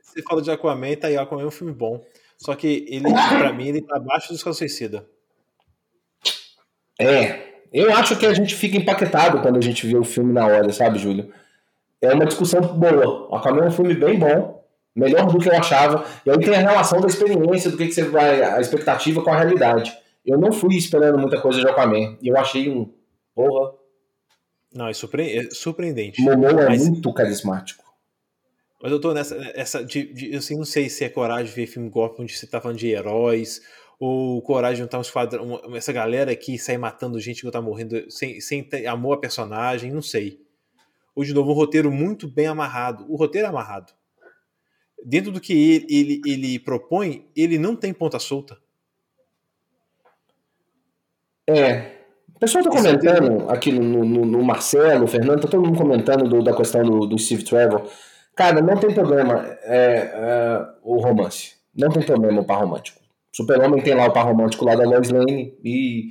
Você fala de Aquaman, tá aí. Aquaman é um filme bom. Só que ele, pra mim, ele tá abaixo do Esquadrão Suicida. É. Eu acho que a gente fica empaquetado quando a gente vê o filme na hora, sabe, Júlio? É uma discussão boa. O Aquaman é um filme bem bom, melhor do que eu achava. E aí tem a relação da experiência, do que, que você vai, a expectativa com a realidade. Eu não fui esperando muita coisa de Aquaman. E eu achei um. Porra. Não, é, surpre é surpreendente. Momoa é mas... muito carismático. Mas eu tô nessa. Essa, de, de, assim, não sei se é coragem de ver filme golpe onde você tá falando de heróis, ou coragem de juntar um esquadrão. Essa galera aqui sair matando gente que tá morrendo sem, sem ter amor a personagem, não sei ou de novo um roteiro muito bem amarrado. O roteiro é amarrado. Dentro do que ele, ele, ele propõe, ele não tem ponta solta. É. O pessoal está comentando aqui no, no, no, Marcelo, o Fernando, tá todo mundo comentando do, da questão do, do, Steve Trevor. Cara, não tem problema é, é, o romance. Não tem problema o par romântico. Super-Homem tem lá o par romântico lá da Lois Lane e,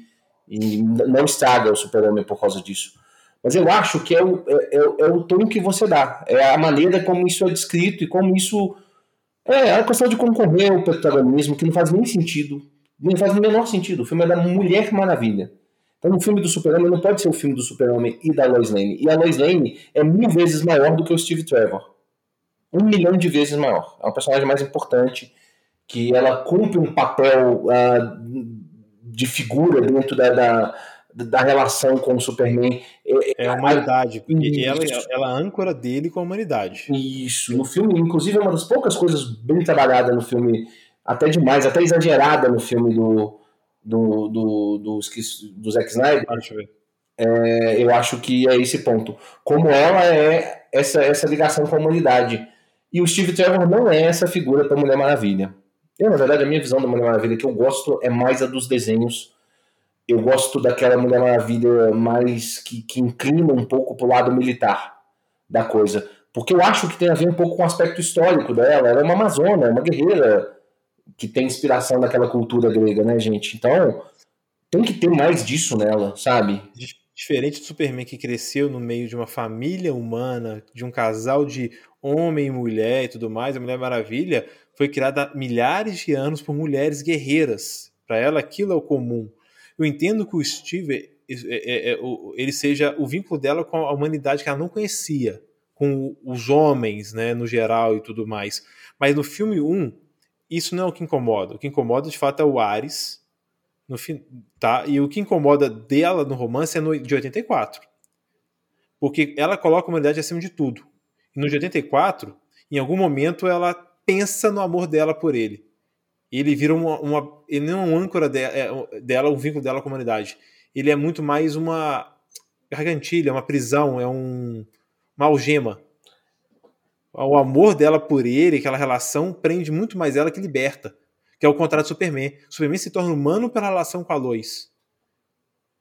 e não estraga o Super-Homem por causa disso. Mas eu acho que é o, é, é, é, o tom que você dá, é a maneira como isso é descrito e como isso. É, é a questão de concorrer ao protagonismo, que não faz nem sentido. Não faz o menor sentido. O filme é da Mulher Maravilha. Então, o filme do Super-Homem não pode ser o filme do Super-Homem e da Lois Lane. E a Lois Lane é mil vezes maior do que o Steve Trevor. Um milhão de vezes maior. É uma personagem mais importante, que ela cumpre um papel uh, de figura dentro da, da da relação com o Superman. É, é a humanidade, porque ela, ela é a âncora dele com a humanidade. Isso, no filme, inclusive, é uma das poucas coisas bem trabalhadas no filme, até demais, até exagerada no filme do, do, do, do, do Zack Snyder. Deixa eu ver. É, eu acho que é esse ponto. Como ela é essa, essa ligação com a humanidade. E o Steve Trevor não é essa figura para Mulher Maravilha. Eu, na verdade, a minha visão da Mulher Maravilha que eu gosto é mais a dos desenhos eu gosto daquela Mulher Maravilha mais que, que inclina um pouco para o lado militar da coisa. Porque eu acho que tem a ver um pouco com o aspecto histórico dela. Ela é uma amazona, é uma guerreira que tem inspiração daquela cultura grega, né, gente? Então, tem que ter mais disso nela, sabe? Diferente do Superman que cresceu no meio de uma família humana, de um casal de homem e mulher e tudo mais, a Mulher Maravilha foi criada há milhares de anos por mulheres guerreiras. Para ela, aquilo é o comum. Eu entendo que o Steve é, é, é, ele seja o vínculo dela com a humanidade que ela não conhecia, com os homens, né, no geral e tudo mais. Mas no filme 1, isso não é o que incomoda. O que incomoda de fato é o Ares, no fim, tá? E o que incomoda dela no romance é no de 84. Porque ela coloca a humanidade acima de tudo. E no de 84, em algum momento ela pensa no amor dela por ele ele vira uma, uma ele não é um âncora de, é, dela, um vínculo dela com a humanidade. Ele é muito mais uma gargantilha, uma prisão, é um, uma algema. O amor dela por ele, aquela relação, prende muito mais ela que liberta. Que é o contrário do Superman. O Superman se torna humano pela relação com a Lois.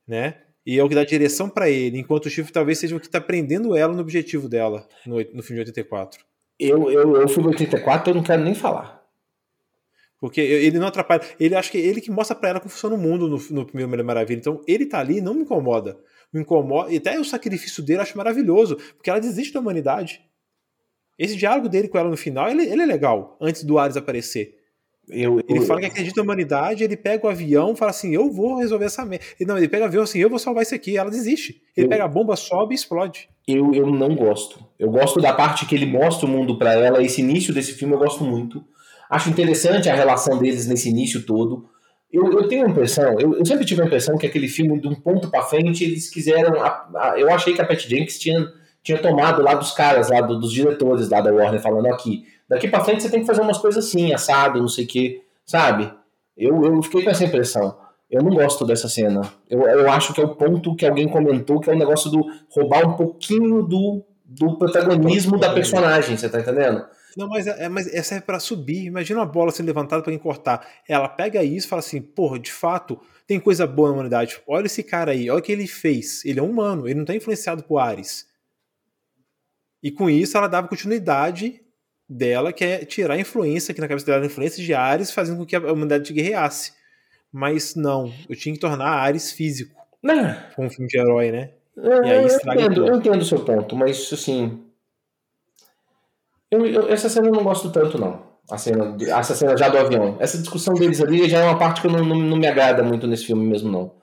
Né? E é o que dá direção para ele, enquanto o Chifre talvez seja o que está prendendo ela no objetivo dela no, no de 84. Eu, eu, eu fui no 84, eu não quero nem falar. Porque ele não atrapalha. Ele acha que ele que mostra para ela como funciona o mundo no, no primeiro Mulher Maravilha. Então, ele tá ali não me incomoda. Me incomoda. E até o sacrifício dele eu acho maravilhoso. Porque ela desiste da humanidade. Esse diálogo dele com ela no final, ele, ele é legal, antes do Ares aparecer. Eu, eu, ele fala que acredita na humanidade, ele pega o avião fala assim: Eu vou resolver essa merda. Não, ele pega o avião assim: Eu vou salvar isso aqui. Ela desiste. Ele eu, pega a bomba, sobe e explode. Eu, eu não gosto. Eu gosto da parte que ele mostra o mundo para ela. Esse início desse filme eu gosto muito. Acho interessante a relação deles nesse início todo. Eu, eu tenho a impressão, eu, eu, sempre tive a impressão que aquele filme, de um ponto para frente, eles quiseram. A, a, eu achei que a Pat Jenkins tinha, tinha tomado lá dos caras, lá do, dos diretores lá da Warner, falando aqui. Daqui para frente você tem que fazer umas coisas assim, assado, não sei o quê, sabe? Eu, eu fiquei com essa impressão. Eu não gosto dessa cena. Eu, eu acho que é o ponto que alguém comentou, que é o negócio do roubar um pouquinho do, do protagonismo da personagem, você tá entendendo? Não, mas, é, é mas essa é para subir. Imagina uma bola sendo levantada para quem cortar. Ela pega isso e fala assim: porra, de fato, tem coisa boa na humanidade. Olha esse cara aí, olha o que ele fez. Ele é humano, ele não tá influenciado por Ares. E com isso ela dava continuidade dela, que é tirar a influência, que na cabeça dela a influência de Ares, fazendo com que a humanidade guerreasse. Mas não, eu tinha que tornar Ares físico. Não. Com um filme de herói, né? É, eu entendo, eu entendo o seu ponto, mas assim. Eu, eu, essa cena eu não gosto tanto, não. A cena, essa cena já do avião. Essa discussão deles ali já é uma parte que não, não, não me agrada muito nesse filme mesmo, não.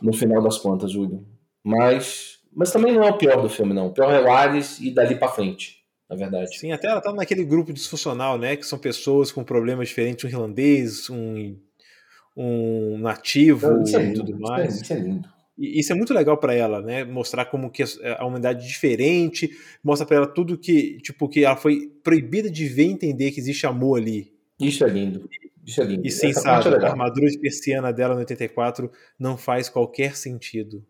No final das contas, Júlio. Mas, mas também não é o pior do filme, não. O pior é o Ares e dali pra frente, na verdade. Sim, até ela tá naquele grupo disfuncional, né? Que são pessoas com problemas diferentes, um irlandês, um, um nativo e tudo mais. Isso é lindo. E isso é muito legal para ela, né? Mostrar como que a humanidade é diferente, mostra para ela tudo que, tipo, que ela foi proibida de ver e entender que existe amor ali. Isso é lindo. Isso é lindo. E sim, sabe, é a armadura de persiana dela no 84 não faz qualquer sentido.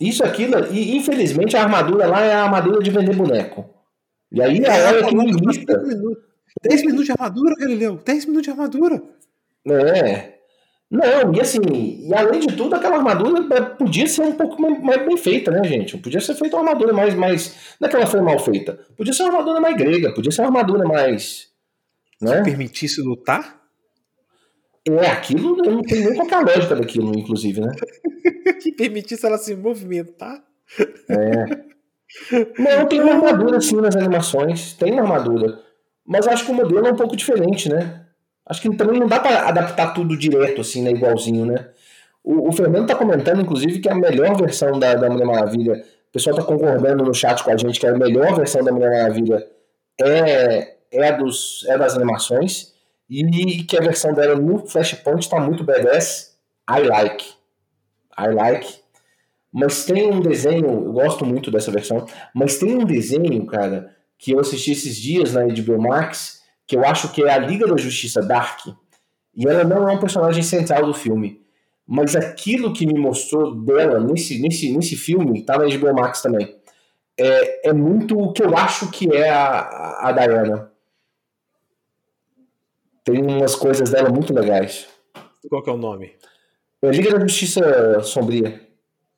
Isso, aquilo, e infelizmente a armadura lá é a armadura de vender boneco. E aí é, a hora que me irrita. 10 minutos de armadura, Galileu? 10 minutos de armadura. É. Não, e assim, e além de tudo, aquela armadura é, podia ser um pouco mais bem feita, né, gente? Podia ser feita uma armadura mais, mais. Não é que ela foi mal feita. Podia ser uma armadura mais grega, podia ser uma armadura mais. Né? Se permitisse lutar? É, aquilo não tem nem qualquer lógica daquilo, inclusive, né? que permitisse ela se movimentar? É. Não, tem uma armadura assim nas animações, tem uma armadura. Mas acho que o modelo é um pouco diferente, né? Acho que também não dá para adaptar tudo direto, assim, né? Igualzinho, né? O, o Fernando tá comentando, inclusive, que a melhor versão da, da Mulher Maravilha, o pessoal tá concordando no chat com a gente que a melhor versão da Mulher Maravilha é, é, dos, é das animações e que a versão dela no Flashpoint tá muito badass. I like. I like. Mas tem um desenho, eu gosto muito dessa versão, mas tem um desenho, cara, que eu assisti esses dias na HBO Max, que eu acho que é a Liga da Justiça Dark, e ela não é um personagem central do filme. Mas aquilo que me mostrou dela nesse, nesse, nesse filme, tá na HBO Max também, é, é muito o que eu acho que é a, a Diana. Tem umas coisas dela muito legais. Qual que é o nome? É Liga da Justiça Sombria.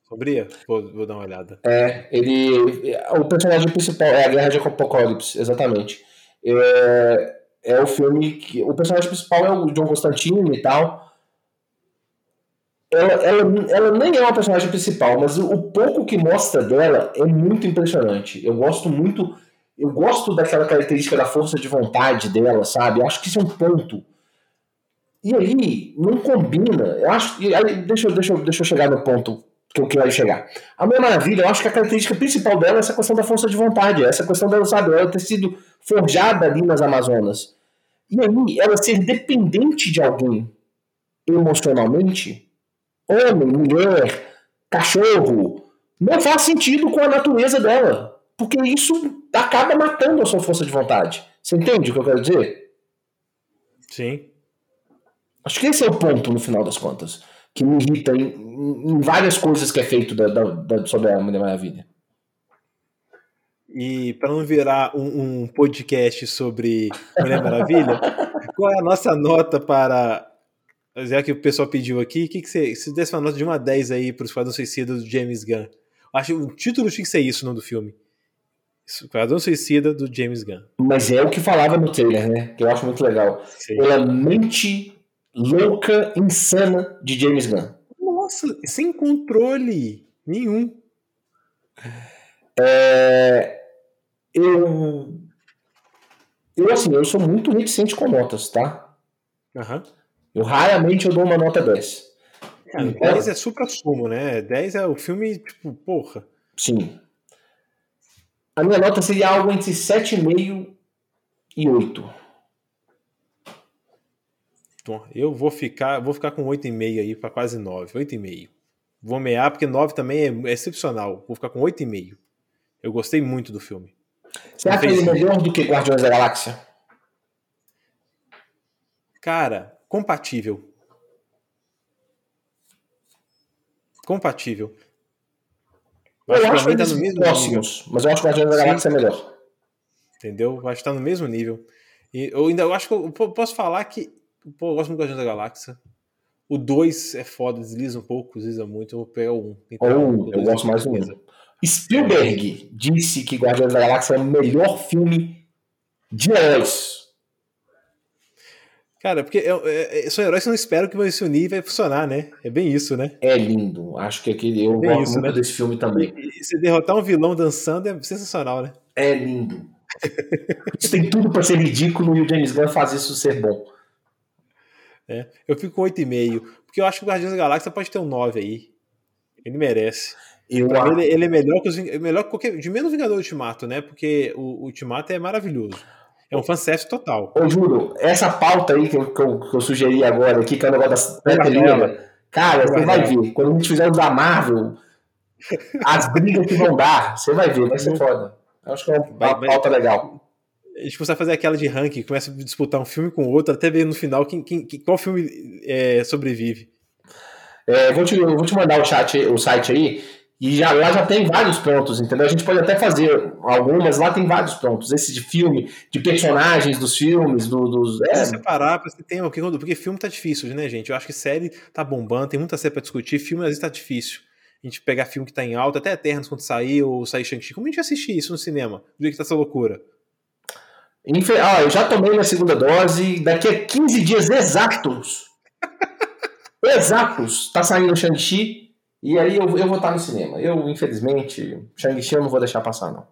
Sombria? Vou, vou dar uma olhada. É, ele. O personagem principal é a Guerra de Apocalipse, exatamente. É, é o filme que. O personagem principal é o John Constantine e tal. Ela, ela, ela nem é uma personagem principal, mas o, pouco que mostra dela é muito impressionante. Eu gosto muito. Eu gosto daquela característica da força de vontade dela, sabe? Acho que isso é um ponto. E aí, não combina. Eu acho. Aí, deixa, deixa, deixa eu chegar no ponto que eu quero chegar. A Mulher Maravilha, eu acho que a característica principal dela é essa questão da força de vontade, essa questão dela, sabe, ela ter sido forjada ali nas Amazonas. E aí, ela ser dependente de alguém emocionalmente, homem, mulher, cachorro, não faz sentido com a natureza dela. Porque isso acaba matando a sua força de vontade. Você entende o que eu quero dizer? Sim. Acho que esse é o ponto no final das contas. Que me irrita em, em várias coisas que é feito da, da, da, sobre a Mulher Maravilha. E para não virar um, um, podcast sobre Mulher Maravilha, qual é a nossa nota para. Já que o pessoal pediu aqui, que, que você, se desse uma nota de 1 a 10 aí para o Esquadrão Suicida do James Gunn? Acho que o título tinha que ser isso, não do filme. Esquadrão Suicida do James Gunn. Mas é o que falava no trailer, né? Que eu acho muito legal. Sim. Pela mente louca, insana de James Gunn. Nossa, sem controle nenhum. É, eu. Eu, assim, eu sou muito reticente com notas, tá? Uhum. Eu raramente eu dou uma nota 10. É, então, 10 é supra-sumo, né? 10 é o filme, tipo, porra. Sim. A minha nota seria algo entre 7,5 e 8. Eu vou ficar, vou ficar com 8,5 aí para quase 9. 8,5. Vou mear porque 9 também é excepcional. Vou ficar com 8,5. Eu gostei muito do filme. Você acha ele melhor do que Guardiões da Galáxia? Cara, compatível. Compatível. Eu, eu acho que tá no mesmo próximos, nível. mas eu acho que o Guardiões da Galáxia é melhor. Entendeu? Eu acho que tá no mesmo nível. E eu ainda eu acho que eu posso falar que. Pô, eu gosto muito do Guardiões da Galáxia. O 2 é foda, desliza um pouco, desliza muito. Eu vou pegar o 1. Um. Então, eu gosto mais do 1. Um. Spielberg disse que Guardiões da Galáxia é o melhor filme de heróis. Cara, porque é, é, são heróis que não esperam que vão se unir e vai funcionar, né? É bem isso, né? É lindo. Acho que aquele, eu é gosto isso, muito né? desse filme também. E, se derrotar um vilão dançando é sensacional, né? É lindo. isso tem tudo para ser ridículo e o James Gunn faz isso ser bom. É, eu fico com 8,5. Porque eu acho que o Guardiões da Galáxia pode ter um 9 aí. Ele merece. Eu, pra mim, ele, é melhor que os melhor que qualquer. De menos Vingador Ultimato, né? Porque o, o Ultimato é maravilhoso. É um fanservice total. Ô, Juro, essa pauta aí que eu, que eu, que eu sugeri agora aqui, que é o negócio da cara, você vai ver. Quando a gente fizer o da Marvel, as brigas que vão dar, você vai ver, vai ser foda. Eu acho que é uma, vai, pauta vai, legal. A gente precisa fazer aquela de ranking, começa a disputar um filme com outro, até ver no final quem, quem, qual filme é, sobrevive. É, vou, te, vou te mandar o, chat, o site aí. E já, lá já tem vários pontos, entendeu? A gente pode até fazer algumas, lá tem vários pontos. Esse de filme, de personagens dos filmes, do, dos. É. separar, porque tem porque filme tá difícil, né, gente? Eu acho que série tá bombando, tem muita série pra discutir, filme às vezes tá difícil. A gente pegar filme que tá em alta, até Eternos quando sair, ou sair Shang-Chi. Como a gente assistir isso no cinema? Do jeito que tá essa loucura? Ah, eu já tomei minha segunda dose, daqui a 15 dias exatos. exatos, tá saindo Shang-Chi. E aí eu, eu vou estar no cinema. Eu, infelizmente, Shang-Chi eu não vou deixar passar, não.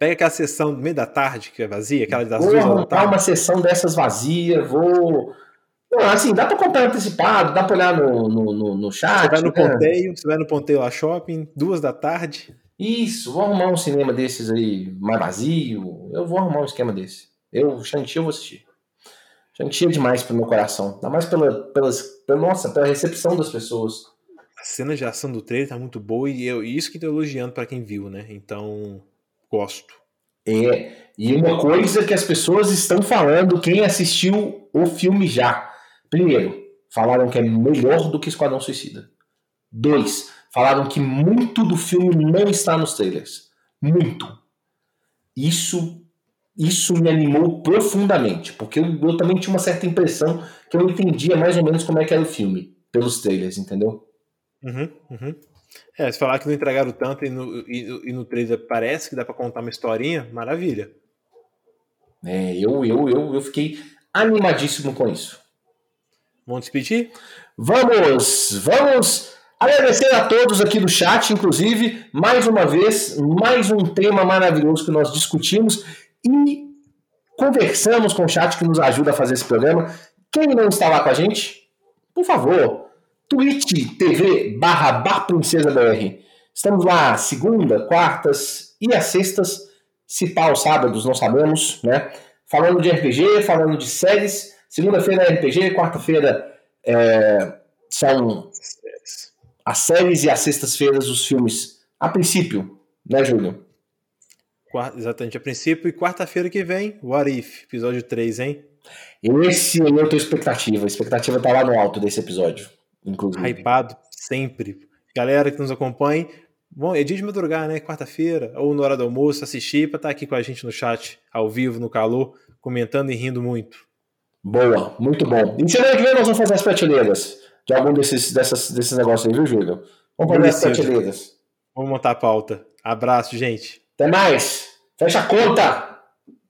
Pega aquela sessão do meio da tarde que é vazia, aquela das vou duas da tarde. uma sessão dessas vazia, vou. Não, assim, dá pra comprar antecipado, dá pra olhar no, no, no, no chat. Você vai no né? ponteio, você vai no ponteio lá shopping, duas da tarde. Isso, vou arrumar um cinema desses aí mais vazio. Eu vou arrumar um esquema desse. Eu, Shang-Chi, eu vou assistir. Shang-Chi é demais pro meu coração. Ainda mais pela, pelas, pela, nossa, pela recepção das pessoas cena de ação do trailer tá muito boa e eu, isso que tô elogiando para quem viu, né? Então, gosto. É, e uma coisa que as pessoas estão falando, quem assistiu o filme já. Primeiro, falaram que é melhor do que Esquadrão Suicida. Dois, falaram que muito do filme não está nos trailers. Muito. Isso isso me animou profundamente, porque eu, eu também tinha uma certa impressão que eu entendia mais ou menos como é que era o filme, pelos trailers, entendeu? Uhum, uhum. É, se falar que não entregaram tanto e no, e, e no trailer parece que dá para contar uma historinha, maravilha. É, eu, eu, eu, eu fiquei animadíssimo com isso. Vamos despedir? Vamos! Vamos agradecer a todos aqui do chat, inclusive, mais uma vez, mais um tema maravilhoso que nós discutimos e conversamos com o chat que nos ajuda a fazer esse programa. Quem não está lá com a gente, por favor, Twitch TV barra Bar Princesa BR. Estamos lá segunda, quartas e às sextas, se os sábados, não sabemos, né? Falando de RPG, falando de séries. Segunda-feira é RPG, quarta-feira é, são as séries e às sextas-feiras os filmes. A princípio, né, Júlio? Exatamente, a princípio. E quarta-feira que vem, What If, episódio 3, hein? Esse é a tua expectativa. A expectativa tá lá no alto desse episódio inclusive. Hypado sempre. Galera que nos acompanha, bom, é dia de madrugar, né? Quarta-feira, ou na hora do almoço, assistir para estar tá aqui com a gente no chat, ao vivo, no calor, comentando e rindo muito. Boa, muito bom. E semana que vem nós vamos fazer as prateleiras de algum desses, dessas, desses negócios aí, viu, Júlio? Vamos fazer as prateleiras. Vamos montar a pauta. Abraço, gente. Até mais. Fecha a conta.